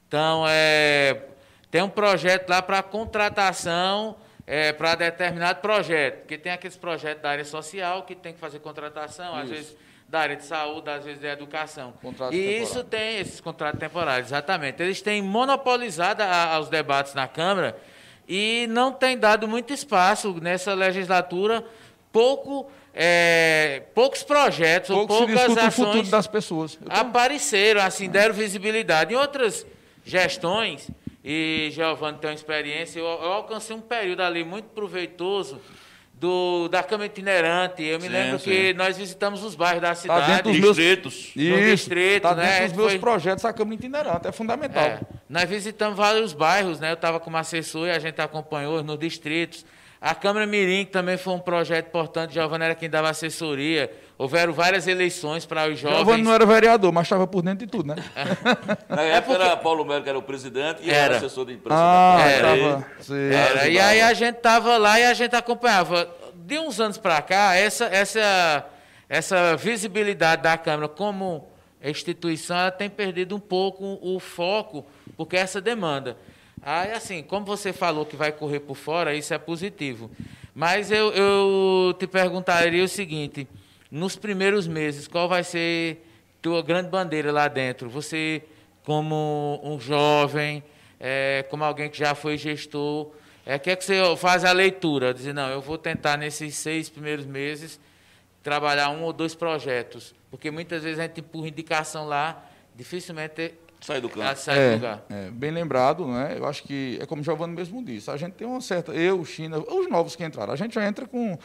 Então, é, tem um projeto lá para contratação é, para determinado projeto, porque tem aqueles projetos da área social que tem que fazer contratação, às vezes da área de saúde, às vezes da educação. Contratos e temporários. isso tem esses contratos temporários, exatamente. Eles têm monopolizado a- os debates na Câmara e não tem dado muito espaço nessa legislatura, pouco, é, poucos projetos ou Pouco se poucas discute o futuro ações das pessoas. Apareceram, assim, deram visibilidade. Em outras gestões, e Giovanni tem uma experiência, eu, eu alcancei um período ali muito proveitoso do, da Câmara Itinerante. Eu me Sim, lembro sim. que nós visitamos os bairros da Tá cidade. dentro dos meus Distritos. no Isso, distrito, tá né? dentro A dos meus foi- projetos a Câmara Itinerante, é fundamental. É, nós visitamos vários bairros, né? Eu estava como assessor e a gente acompanhou nos distritos. A Câmara Mirim, que também foi um projeto importante, Giovanni era quem dava assessoria. Houveram várias eleições para os jovens. Giovanni não era vereador, mas estava por dentro de tudo, né? Na época era Paulo Melo que era o presidente e era, Era. assessor de imprensa. Ah, da Era. Tava. Sei. Era, e aí a gente tava lá e a gente acompanhava. De uns anos para cá, essa, essa, essa visibilidade da Câmara como instituição ela tem perdido um pouco o foco, porque é essa demanda. Aí, assim, como você falou que vai correr por fora, isso é positivo. Mas eu, eu te perguntaria o seguinte: nos primeiros meses, qual vai ser tua grande bandeira lá dentro? Você, como um jovem, é, como alguém que já foi gestor, é, que é que você faz a leitura? Dizer, não, eu vou tentar nesses seis primeiros meses trabalhar um ou dois projetos. Porque muitas vezes a gente empurra indicação lá, dificilmente Sai do campo. sai do lugar. É, é, bem lembrado, né? Eu acho que é como o Giovanni mesmo disse, a gente tem uma certa. Eu, China, os novos que entraram, a gente já entra com.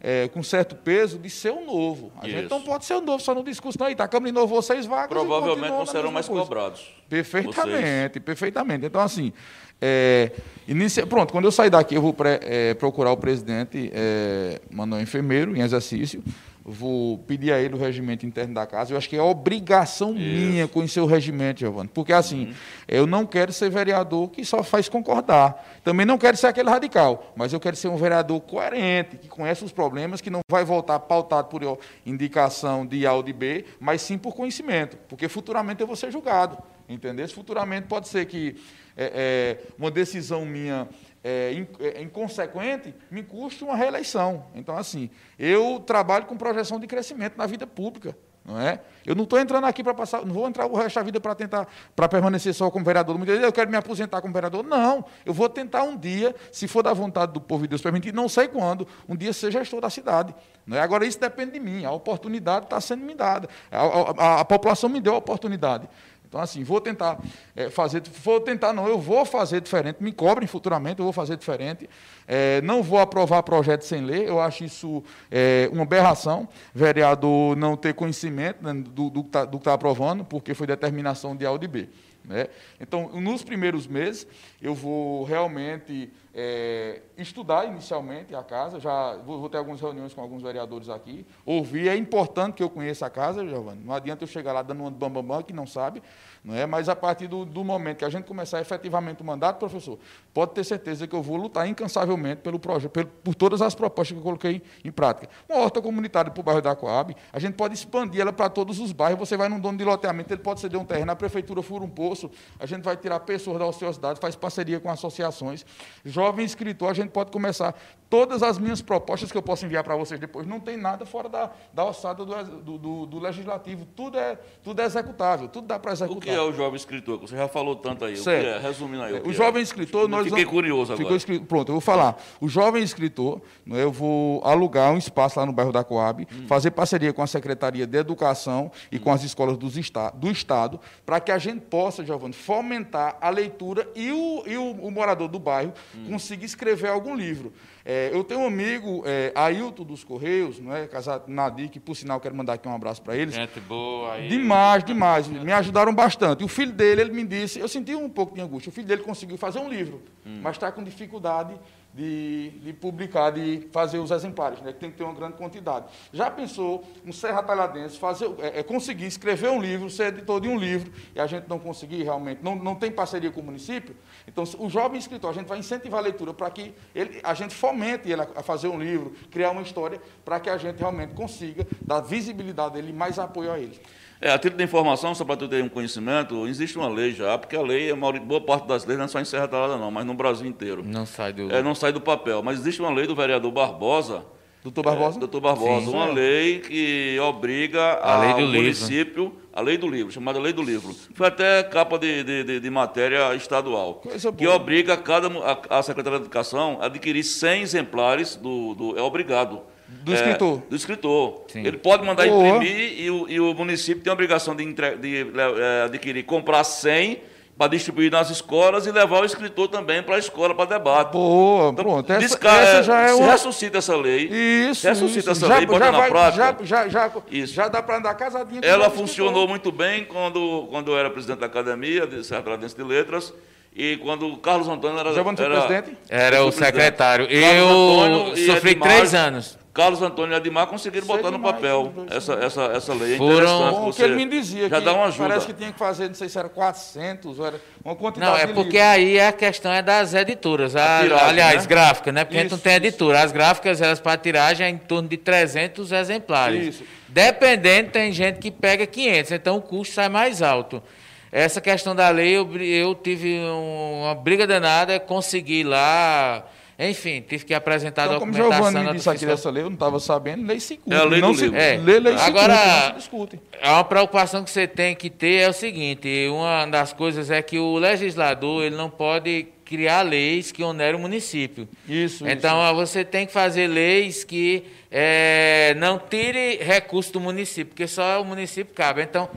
É, com certo peso de ser o novo. A gente Isso. não pode ser o novo só no discurso, não. A Câmara inovou seis vagas. Provavelmente não serão mais coisa. cobrados. Perfeitamente, perfeitamente. Então, assim, É, inicia, pronto, quando eu sair daqui, eu vou pré, é, procurar o presidente é, Manuel Enfermeiro, em exercício, vou pedir a ele o regimento interno da casa. Eu acho que é obrigação Isso. minha conhecer o regimento, Giovanni. Porque, assim, uhum. eu não quero ser vereador que só faz concordar. Também não quero ser aquele radical, mas eu quero ser um vereador coerente, que conhece os problemas, que não vai voltar pautado por indicação de A ou de B, mas sim por conhecimento. Porque futuramente eu vou ser julgado. Entendeu? Futuramente pode ser que é, é, uma decisão minha é, é, inconsequente me custe uma reeleição. Então, assim, eu trabalho com projeção de crescimento na vida pública. Não é? Eu não estou entrando aqui para passar, não vou entrar o resto da vida para tentar, para permanecer só como vereador. Eu quero me aposentar como vereador. Não, eu vou tentar um dia, se for da vontade do povo e Deus permitir, não sei quando, um dia ser gestor da cidade. Não é? Agora, isso depende de mim, a oportunidade está sendo me dada. A, a, a, população me deu a oportunidade. Então, assim, vou tentar é, fazer, vou tentar não, eu vou fazer diferente, me cobrem futuramente, eu vou fazer diferente. É, não vou aprovar projeto sem ler, eu acho isso é, uma aberração, vereador não ter conhecimento né, do, do, tá, que está aprovando, porque foi determinação de A ou de B. Né? Então, nos primeiros meses, eu vou realmente é, estudar inicialmente a casa, já vou, vou, ter algumas reuniões com alguns vereadores aqui, ouvir, é importante que eu conheça a casa, Giovanni, não adianta eu chegar lá dando um bambambam bam, bam, que não sabe, não é? mas a partir do, do, momento que a gente começar efetivamente o mandato, professor, pode ter certeza que eu vou lutar incansavelmente pelo projeto, pelo, por todas as propostas que eu coloquei em prática. Uma horta comunitária para o bairro da Coab, a gente pode expandir ela para todos os bairros, você vai num dono de loteamento, ele pode ceder um terreno, a prefeitura fura um poço, a gente vai tirar pessoas da ociosidade, faz parceria com associações. Jovem escritor, a gente pode começar Todas as minhas propostas que eu posso enviar para vocês depois, não tem nada fora da, da alçada do, do, do, legislativo. Tudo é, tudo é executável, tudo dá para executar. O que é o jovem escritor? Você já falou tanto aí. Certo. O que é? Resumindo aí. O, o jovem é? escritor, nós. Fiquei curioso agora. Ficou, pronto, eu vou falar. O jovem escritor, né, eu vou alugar um espaço lá no bairro da Coab, hum. fazer parceria com a Secretaria de Educação e hum. com as escolas do, do Estado, para que a gente possa, Giovanni, fomentar a leitura e o, e o, o morador do bairro hum. consiga escrever algum livro. É, eu tenho um amigo, é, Ailton dos Correios, não é? casado Nadir, que por sinal quero mandar aqui um abraço para eles. Gente boa aí. Demais, demais. Me ajudaram bastante. O filho dele, ele me disse, eu senti um pouco de angústia. O filho dele conseguiu fazer um livro, hum. mas está com dificuldade de, de, publicar, de fazer os exemplares, né, que tem que ter uma grande quantidade. Já pensou um Serra Talhadense fazer, é, é, conseguir escrever um livro, ser editor de um livro, e a gente não conseguir realmente, não, não tem parceria com o município? Então, o jovem escritor, a gente vai incentivar a leitura para que ele, a gente fomente ele a fazer um livro, criar uma história, para que a gente realmente consiga dar visibilidade a ele e mais apoio a ele. É, a título de informação, só para tu ter um conhecimento, existe uma lei já, porque a lei, a maior, boa parte das leis não é só em Serra Talhada não, mas no Brasil inteiro. Não sai do... É, não sai do papel, mas existe uma lei do vereador Barbosa, Doutor Barbosa? É, doutor Barbosa, Sim, uma lei que obriga a lei do município, livro. a lei do livro, chamada lei do livro. Foi até capa de, de, de, de matéria estadual, que obriga cada, a, a Secretaria de Educação a adquirir 100 exemplares do, do é obrigado do é, escritor. Do escritor. Sim. Ele pode mandar Boa. imprimir e o, e o, município tem a obrigação de, entre, de é, adquirir, comprar 100 para distribuir nas escolas e levar o escritor também para a escola para debate. Boa, então, pronto. Essa, desca... essa já é uma... ressuscita essa lei. Isso. Ressuscita isso. essa já, lei, bota na vai, prática. Já, já, já, isso. já dá para andar casadinha com Ela funcionou muito bem quando, quando eu era presidente da academia de Serradense de Letras. E quando o Carlos Antônio era. Já era, presidente? Era o secretário. Eu sofri três anos. Carlos Antônio e Admar conseguiram Sei botar no papel essa, essa, essa lei. É. Bom, o que ele me dizia, já que dá uma ajuda. parece que tinha que fazer, não sei se era 400, ou era uma quantidade Não, é porque aí a questão é das editoras. A, a tiragem, aliás, né? gráfica, né? Porque isso, a gente não tem editora. As gráficas, elas para tiragem é em torno de 300 exemplares. Isso. Dependendo, tem gente que pega 500, então o custo sai mais alto. Essa questão da lei, eu, eu tive uma briga danada, consegui lá enfim, tive que apresentar então, a documentação. Como Giovanni me disse aqui dessa lei, eu não estava sabendo, lei se É a lei não do se, livro. É. Lei, lei Agora, se não. É uma preocupação que você tem que ter é o seguinte, uma das coisas é que o legislador ele não pode criar leis que oneram o município. Isso, Então, isso. você tem que fazer leis que é, não tire recurso do município, porque só o município cabe. Então,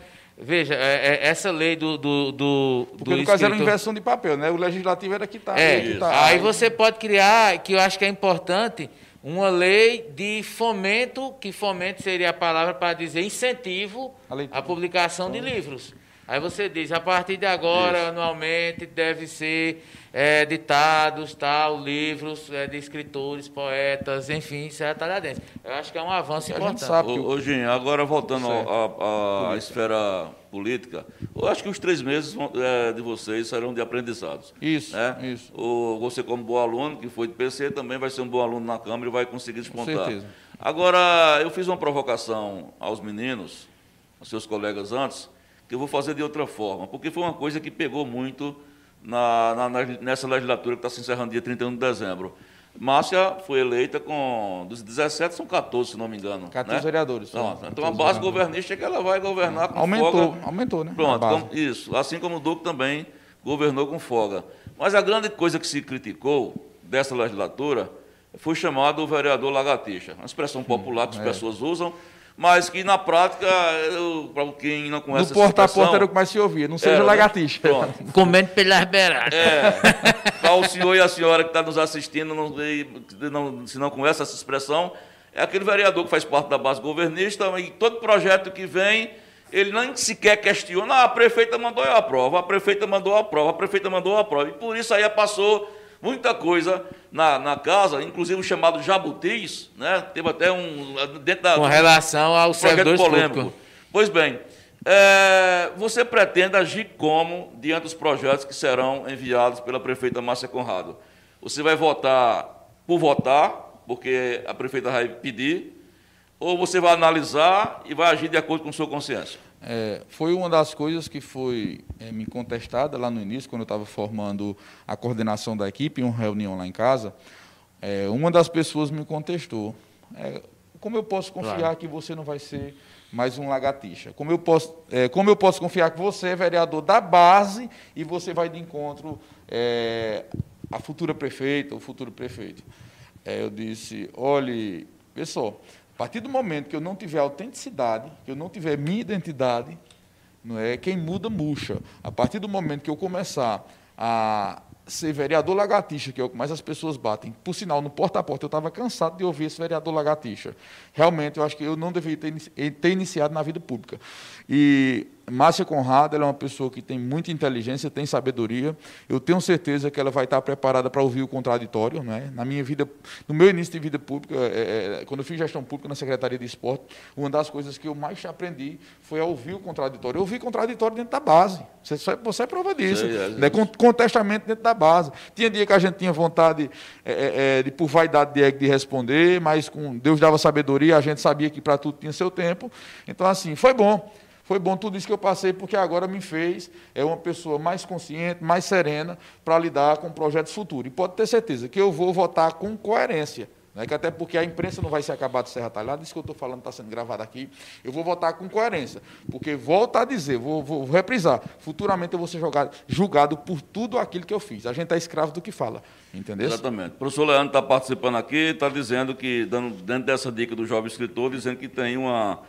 Veja, é, é, essa lei do. do, do Porque no caso era uma inversão de papel, né? O legislativo era que está. É, tá. aí você pode criar, que eu acho que é importante, uma lei de fomento, que fomento seria a palavra para dizer incentivo à publicação de livros. Aí você diz, a partir de agora, Isso. anualmente, deve ser é, ditados, tal, livros é, de escritores, poetas, enfim, isso é tá dentro. Eu acho que é um avanço importante. sabe- Ô, ô, Gin, agora voltando à à esfera política, eu acho que os três meses é, de vocês serão de aprendizados. Isso, né? isso. O, você, como bom aluno, que foi de PC, também vai ser um bom aluno na Câmara e vai conseguir despontar. certeza. Agora, eu fiz uma provocação aos meninos, aos seus colegas antes, que eu vou fazer de outra forma, porque foi uma coisa que pegou muito na, na- nessa legislatura que está se encerrando dia 31 de dezembro. Márcia foi eleita com. Dos 17, são 14, se não me engano. 14 né? vereadores. São Então a 14 base governista é que ela vai governar com Aumentou, folga. aumentou, né? A Pronto, como- isso. Assim como o Duque também governou com folga. Mas a grande coisa que se criticou dessa legislatura foi chamado o vereador lagartixa. Uma expressão popular que as é. pessoas usam, mas que na prática, para quem não No conhece essa porta a porta era o que mais se ouvia, não seja era, né? lagartixa. Pronto. Comendo pelas beiradas. É, para o senhor e a senhora que está nos assistindo, não, não- se não conhece essa expressão, é aquele vereador que faz parte da base governista e todo projeto que vem, ele nem sequer questiona, ah, a prefeita mandou, eu aprovo, a prefeita mandou, eu aprovo, a prefeita mandou, eu aprovo. E por isso aí passou muita coisa na, na casa, inclusive o chamado jabutis, né? Teve até um, dentro da, Com relação aos projeto servidores polêmico. Pois bem, é, você pretende agir como diante dos projetos que serão enviados pela prefeita Márcia Conrado? Você vai votar por votar, porque a prefeita vai pedir, ou você vai analisar e vai agir de acordo com sua consciência? É, foi uma das coisas que foi é, me contestada lá no início, quando eu estava formando a coordenação da equipe em uma reunião lá em casa. É, uma das pessoas me contestou. É, como eu posso confiar Claro. que você não vai ser mais um lagartixa? Como eu posso, é, como eu posso confiar que você é vereador da base e você vai de encontro é, à futura prefeita, o futuro prefeito? Eu disse, olhe, pessoal, partir do momento que eu não tiver autenticidade, que eu não tiver minha identidade, não é quem muda murcha. A partir do momento que eu começar a ser vereador lagartixa, que é o que mais as pessoas batem. Por sinal, no porta a porta eu estava cansado de ouvir esse vereador lagartixa. Realmente, eu acho que eu não deveria ter, ter iniciado na vida pública. E Márcia Conrado, ela é uma pessoa que tem muita inteligência, tem sabedoria. Eu tenho certeza que ela vai estar preparada para ouvir o contraditório, não é? Na minha vida, no meu início de vida pública, é, é, quando eu fiz gestão pública na Secretaria de Esporte, uma das coisas que eu mais aprendi foi a ouvir o contraditório. Eu ouvi contraditório dentro da base. Você, você é prova disso. Sei, às né? Con- Contestamento dentro da base. Tinha dia que a gente tinha vontade é, é, é, de, por vaidade de, ego, de responder, mas com Deus dava sabedoria, a gente sabia que para tudo tinha seu tempo. Então, assim, foi bom. Foi bom tudo isso que eu passei, porque agora me fez é uma pessoa mais consciente, mais serena para lidar com projetos futuros. E pode ter certeza que eu vou votar com coerência. Né? Que até porque a imprensa não vai se acabar de Serra Talhada, isso que eu estou falando está sendo gravado aqui. Eu vou votar com coerência. Porque, volto a dizer, vou, vou- reprisar, futuramente eu vou ser jogado- julgado por tudo aquilo que eu fiz. A gente é escravo do que fala. Entendeu? Exatamente. O professor Leandro está participando aqui, está dizendo que, dando, dentro dessa dica do jovem escritor, dizendo que tem uma,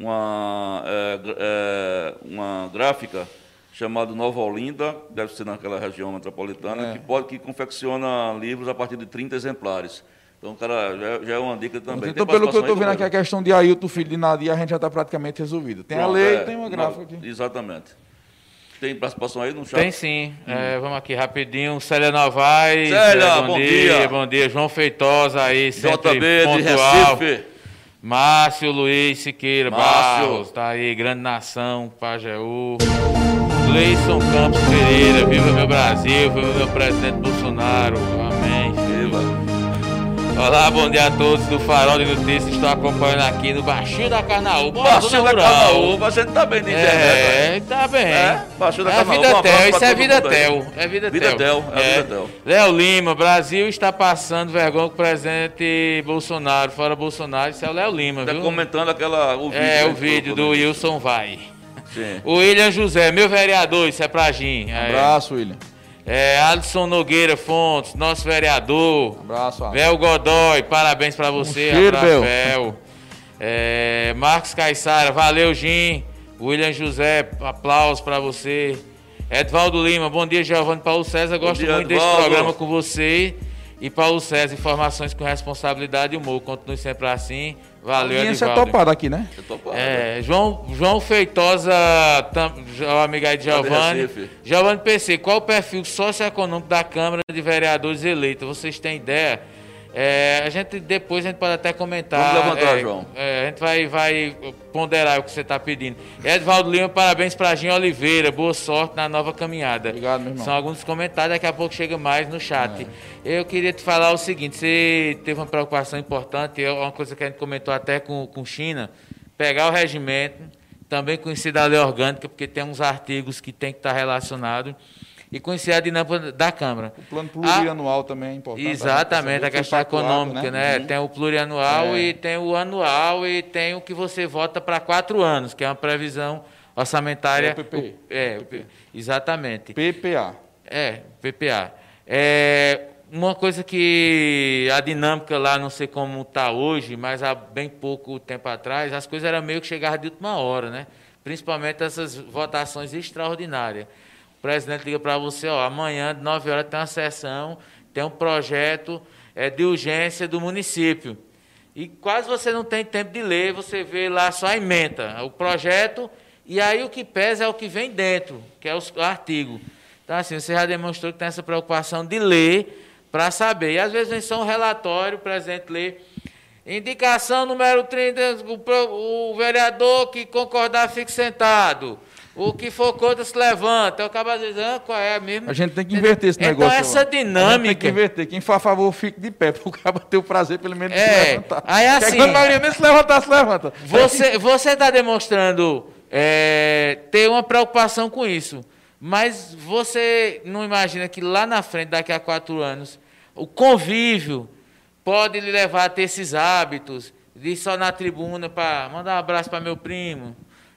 uma, é, é, uma gráfica chamada Nova Olinda, deve ser naquela região metropolitana, É. que, pode, que confecciona livros a partir de 30 exemplares. Então, cara, já, já é uma dica também. Então, pelo que eu estou vendo aqui, a questão de Ailton, filho de Nadia, a gente já está praticamente resolvido. Tem a Pronto, lei é, tem uma gráfica aqui. Exatamente. Tem participação aí no chat? Tem sim. É, vamos aqui rapidinho. Célia Novaes. Célia, é, bom dia. Bom dia. João Feitosa aí, sempre JB de pontual. Recife. Márcio Luiz Siqueira Márcio. Barros, tá aí, Grande Nação, Pajeú. Gleison Campos Pereira, viva meu Brasil, viva meu presidente Bolsonaro. Olá, bom dia a todos do Farol de Notícias. Estou acompanhando aqui no Baixio da Baixo Zona da Rural. Canaúba, a gente tá bem de internet. né? É, tá bem. É, Baixio da é Canaúba, vida um tel, isso é vida tel. É vida, Vida tel. tel, é vida tel. Léo Lima, Brasil está passando vergonha com o presidente Bolsonaro, fora Bolsonaro. Isso é o Léo Lima, Tá viu? comentando aquela, o vídeo. É, que o vídeo do né? Wilson Vai. Sim. O William José, meu vereador, isso é pra Gin. É, Abraço, William. É, Alisson Nogueira Fontes, nosso vereador. Abraço, Alisson. Bel Godoy, parabéns pra você. cheiro, abraço, Bel. Bel. É, Marcos Caissara, valeu, Jim. William José, aplausos pra você. Edvaldo Lima, bom dia, Giovanni Paulo César. Gosto dia, muito desse Edvaldo. programa com você. E Paulo César, informações com responsabilidade e humor. Continue sempre assim. Valeu, A audiência é Edivaldo. topada aqui, né? Eu tô pô, É, João, João Feitosa, tam, o amigo aí de Giovanni. Giovanni PC, qual o perfil socioeconômico da Câmara de Vereadores eleita? Vocês têm ideia? É, a gente depois a gente pode até comentar. Vamos levantar, é, João. é, a gente vai, vai ponderar o que você está pedindo. Edvaldo Lima, parabéns para Ginho Oliveira. Boa sorte na nova caminhada. Obrigado, meu irmão. São alguns comentários, daqui a pouco chega mais no chat. Eu queria te falar o seguinte: você teve uma preocupação importante, é uma coisa que a gente comentou até com, com China, pegar o regimento, também conhecer da lei orgânica, porque tem uns artigos que tem que estar relacionados, e conhecer a dinâmica da Câmara. O plano plurianual também é importante. Exatamente, a questão econômica, né? Tem o plurianual É. e tem o anual e tem o que você vota para quatro anos, que é uma previsão orçamentária. É o PPI. É, o P- exatamente. PPA. É, PPA. É, uma coisa que a dinâmica lá, não sei como está hoje, mas há bem pouco tempo atrás, as coisas eram meio que chegavam de última hora, né? Principalmente essas votações extraordinárias. O presidente liga para você, ó, amanhã, de 9 horas, tem uma sessão, tem um projeto é, de urgência do município. E quase você não tem tempo de ler, você vê lá só a emenda, o projeto, e aí o que pesa é o que vem dentro, que é o artigo. Então, assim, você já demonstrou que tem essa preocupação de ler para saber. E às vezes vem só um relatório, o presidente lê. Indicação número 30, o, o vereador que concordar fique sentado. O que for contra se levanta. Eu acabo às vezes, ah, qual é mesmo? A gente tem que inverter esse então, negócio. essa A gente tem que dinâmica. inverter. Quem for a favor, fique de pé, para o cara ter o prazer, pelo menos, de É, se levantar. aí Porque assim- quando a maioria nem se levantar, se levanta. Você você está demonstrando é, ter uma preocupação com isso, mas você não imagina que lá na frente, daqui a quatro anos, o convívio pode lhe levar a ter esses hábitos de ir só na tribuna para mandar um abraço para meu primo.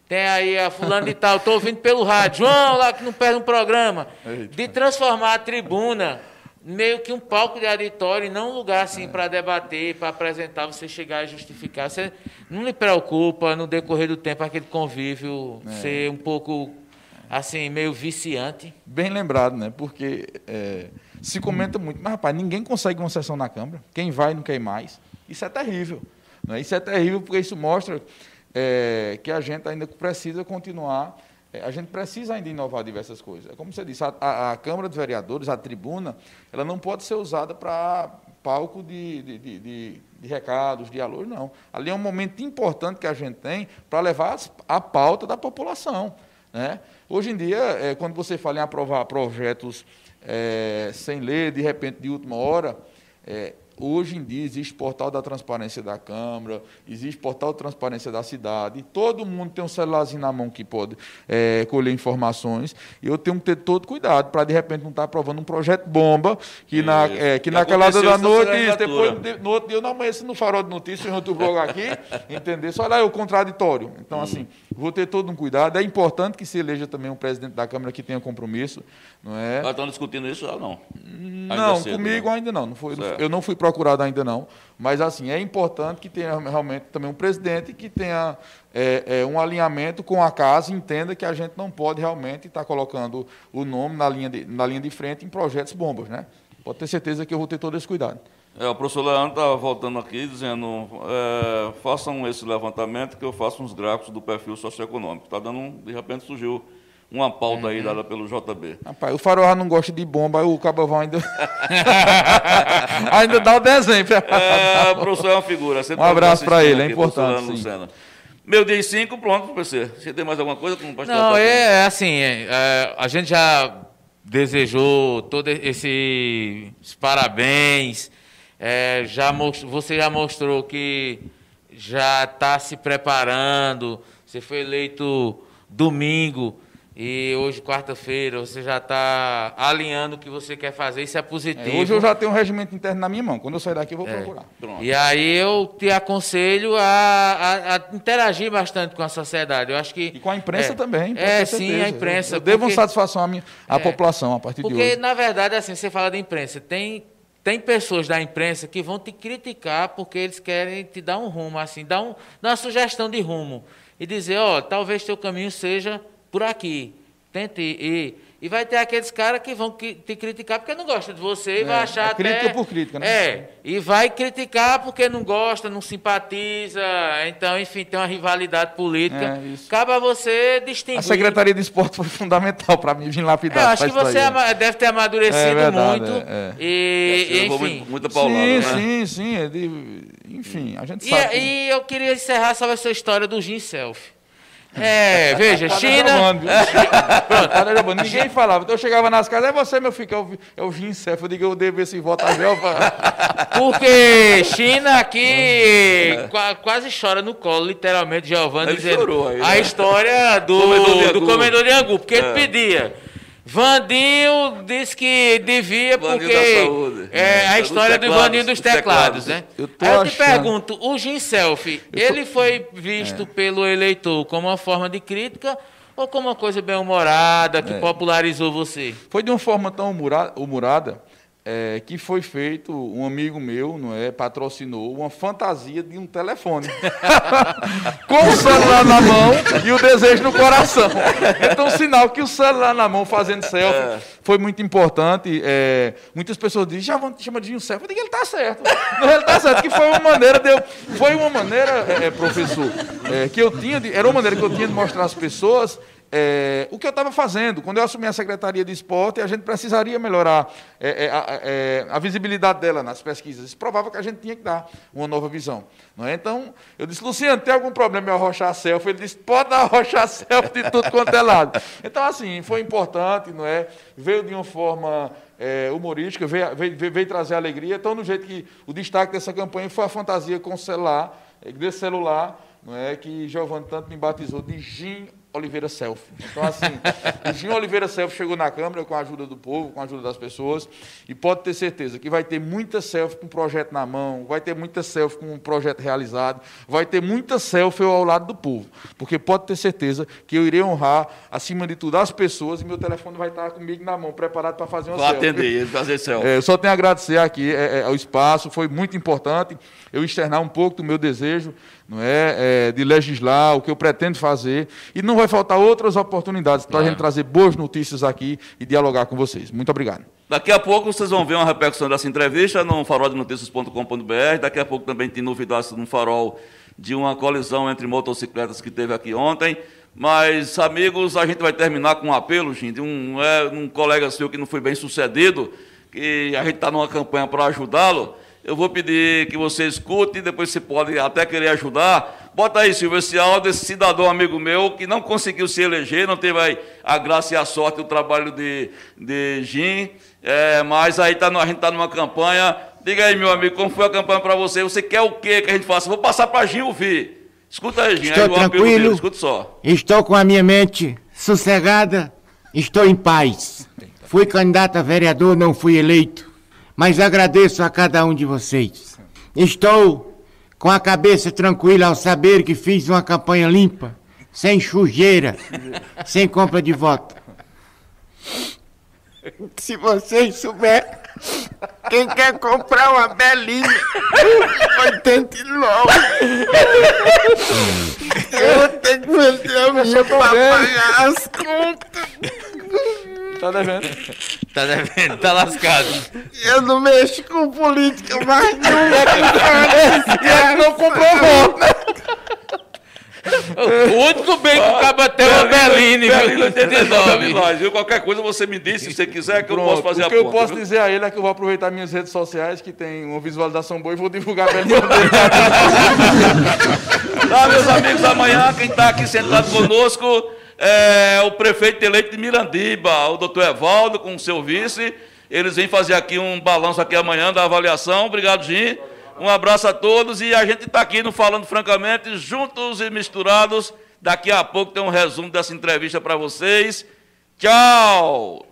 Tem aí a fulano de tal, estou ouvindo pelo rádio, João lá que não perde um programa. De transformar a tribuna meio que um palco de auditório e não um lugar assim para debater, para apresentar, você chegar e justificar. Você não lhe preocupa no decorrer do tempo aquele convívio ser um pouco assim meio viciante. Bem lembrado, né? Porque é, se comenta muito, mas rapaz, ninguém consegue uma sessão na Câmara. Quem vai não quer mais. Isso é terrível. Né? Isso é terrível porque isso mostra é, que a gente ainda precisa continuar. é, a gente precisa ainda inovar diversas coisas. É como você disse, a, a- a Câmara dos Vereadores, a tribuna, ela não pode ser usada para palco de, de, de, de- recados, não. Ali é um momento importante que a gente tem para levar a pauta da população. Né? Hoje em dia, é, quando você fala em aprovar projetos é, sem ler, de repente, de última hora, é, hoje em dia existe portal da transparência da Câmara, existe portal da transparência da cidade, todo mundo tem um celularzinho na mão que pode é, colher informações, e eu tenho que ter todo cuidado para, de repente, não estar aprovando um projeto bomba, que, na, é, que na calada da noite, isso, depois, de- no outro dia eu não amanheço no farol de notícias, em outro blog aqui, entender? Só lá é o contraditório. Então, assim, vou ter todo um cuidado. É importante que se eleja também um presidente da Câmara que tenha compromisso, não é? Já estão discutindo isso ou não? Ainda Não, cedo, comigo né? ainda não. não foi, Certo. eu não fui procurado ainda não. Mas assim, é importante que tenha realmente também um presidente que tenha é, é, um alinhamento com a casa, entenda que a gente não pode realmente estar colocando o nome na linha de, na linha de frente em projetos bombas, né? Pode ter certeza que eu vou ter todo esse cuidado. É, o professor Leandro está voltando aqui dizendo, é, façam esse levantamento que eu faço uns gráficos do perfil socioeconômico. Tá dando um, de repente surgiu uma pauta aí dada pelo JB. Rapaz, o Faroá não gosta de bomba, o Cabavão ainda. ainda dá o desenho. É, o professor é uma figura. Sempre Um abraço está pra assistindo ele, é aqui, importante. Meu dia e cinco, pronto, professor. Você tem mais alguma coisa que não pode Não, é assim, é, é, a gente já desejou todos esses parabéns, é, já most- você já mostrou que já está se preparando, você foi eleito domingo e hoje, quarta-feira, você já está alinhando o que você quer fazer, isso é positivo. É, hoje eu já tenho um regimento interno na minha mão. Quando eu sair daqui, eu vou procurar. Pronto. E aí eu te aconselho a, a- a interagir bastante com a sociedade. Eu acho que E com a imprensa é, também. É, sim, a imprensa. Eu, eu devo porque- satisfação à, minha, à É. população a partir de Porque, hoje. na verdade, assim, você fala da imprensa, tem, tem pessoas da imprensa que vão te criticar porque eles querem te dar um rumo, assim, dar, um, dar uma sugestão de rumo. E dizer, ó, talvez teu caminho seja por aqui. Tente ir. E vai ter aqueles caras que vão te criticar porque não gostam de você e vai É, achar é crítica até... por crítica, né? É, e vai criticar porque não gosta, não simpatiza. Então, enfim, tem uma rivalidade política. É, isso. Cabe a você distinguir. A Secretaria de Esporte foi fundamental para mim vir É, lapidar. eu acho que você aí. deve ter amadurecido É verdade, muito. é, é. E, enfim. muita paulada, sim, né? sim, sim. é de- enfim, a gente E, sabe. que- e eu queria encerrar sobre essa história do Gin Selfie. É, veja, China. viu? Pronto, tá derrubando. Ninguém falava. Então eu chegava nas casas, é você, meu filho, é é o Gincef. Eu digo, eu devo esse voto a Gelva. Porque China aqui qua- quase chora no colo, literalmente, Giovanni, Ele dizendo chorou aí, a né? história do Comedor de do angu. comedor de angu, porque ele É. pedia. Vandinho disse que devia Vandinho porque da saúde. é É, a dos história do Vandinho dos dos teclados, teclados. né? Eu tô Aí eu te achando- pergunto, o Gin Selfie, ele foi visto pelo eleitor como uma forma de crítica ou como uma coisa bem humorada que popularizou você? Foi de uma forma tão humorada é, que foi feito, um amigo meu, não é, patrocinou uma fantasia de um telefone. Com o celular na mão e o desejo no coração. Então, sinal que o celular na mão fazendo selfie foi muito importante. é, muitas pessoas dizem, já vão te chamar de um selfie. Eu digo, ele está certo. Não, ele está certo, que foi uma maneira de eu, Foi uma maneira, é, é, professor, é, que eu tinha de, era uma maneira que eu tinha de mostrar às pessoas é, o que eu estava fazendo. Quando eu assumi a Secretaria de Esporte, a gente precisaria melhorar é, é, a, é, a visibilidade dela nas pesquisas. Isso provava que a gente tinha que dar uma nova visão. Não é? Então, eu disse, Luciano, tem algum problema em arrochar selfie? Ele disse, pode arrochar selfie de tudo quanto é lado. Então, assim, foi importante, não é? Veio de uma forma é, humorística, veio, veio, veio- veio trazer alegria. Então, no jeito que o destaque dessa campanha foi a fantasia com celular, é, desse celular, não é? Que Giovanni tanto me batizou de Jim Oliveira Selfie. Então, assim, o Jim Oliveira Selfie chegou na Câmara com a ajuda do povo, com a ajuda das pessoas, e pode ter certeza que vai ter muita selfie com um projeto na mão, vai ter muita selfie com um projeto realizado, vai ter muita selfie ao lado do povo. Porque pode ter certeza que eu irei honrar, acima de tudo, as pessoas, e meu telefone vai estar comigo na mão, preparado para fazer uma Vai selfie. atender fazer selfie. É, eu só tenho a agradecer aqui é, é, ao espaço, foi muito importante eu externar um pouco do meu desejo não é, é, de legislar, o que eu pretendo fazer, e não vai faltar outras oportunidades para a gente trazer boas notícias aqui e dialogar com vocês. Muito obrigado. Daqui a pouco vocês vão ver uma repercussão dessa entrevista no faroldenoticias.com.br. Daqui a pouco também tem novidades no farol de uma colisão entre motocicletas que teve aqui ontem. Mas, amigos, a gente vai terminar com um apelo, gente, de um, é, um colega seu que não foi bem sucedido, que a gente está numa campanha para ajudá-lo. Eu vou pedir que você escute, depois você pode até querer ajudar. Bota aí, Silvio, esse áudio desse cidadão amigo meu que não conseguiu se eleger, não teve aí a graça e a sorte do trabalho de, de Jim, é, mas aí tá, a gente está numa campanha. Diga aí, meu amigo, como foi a campanha para você? Você quer o quê que a gente faça? Vou passar para Jim ouvir. Escuta aí, Jim, Estou aí tranquilo. dele, escuta só. Estou com a minha mente sossegada, estou em paz. Fui candidato a vereador, não fui eleito, mas agradeço a cada um de vocês. Estou com a cabeça tranquila ao saber que fiz uma campanha limpa, sem sujeira, sem compra de voto. Se vocês souberem, quem quer comprar uma belinha, 89. Eu tenho que vender a minha pra pagar as contas. Tá devendo? Tá devendo, tá lascado. Eu não mexo com política mais nunca. Ele não comprou voto, né? O único bem que o cabo tem é o Berlino viu? 89. 89. viu? Qualquer coisa você me diz, se você quiser, que eu Pronto. posso fazer o a que eu ponta, posso viu? dizer a ele é que eu vou aproveitar minhas redes sociais, que tem uma visualização boa, e vou divulgar a belinha dele. Tá, meus amigos, amanhã quem está aqui sentado conosco é o prefeito eleito de Mirandiba, o doutor Evaldo, com o seu vice. Eles vêm fazer aqui um balanço aqui amanhã da avaliação. Obrigado, Jim. Um abraço a todos e a gente está aqui no Falando Francamente, juntos e misturados. Daqui a pouco tem um resumo dessa entrevista para vocês. Tchau!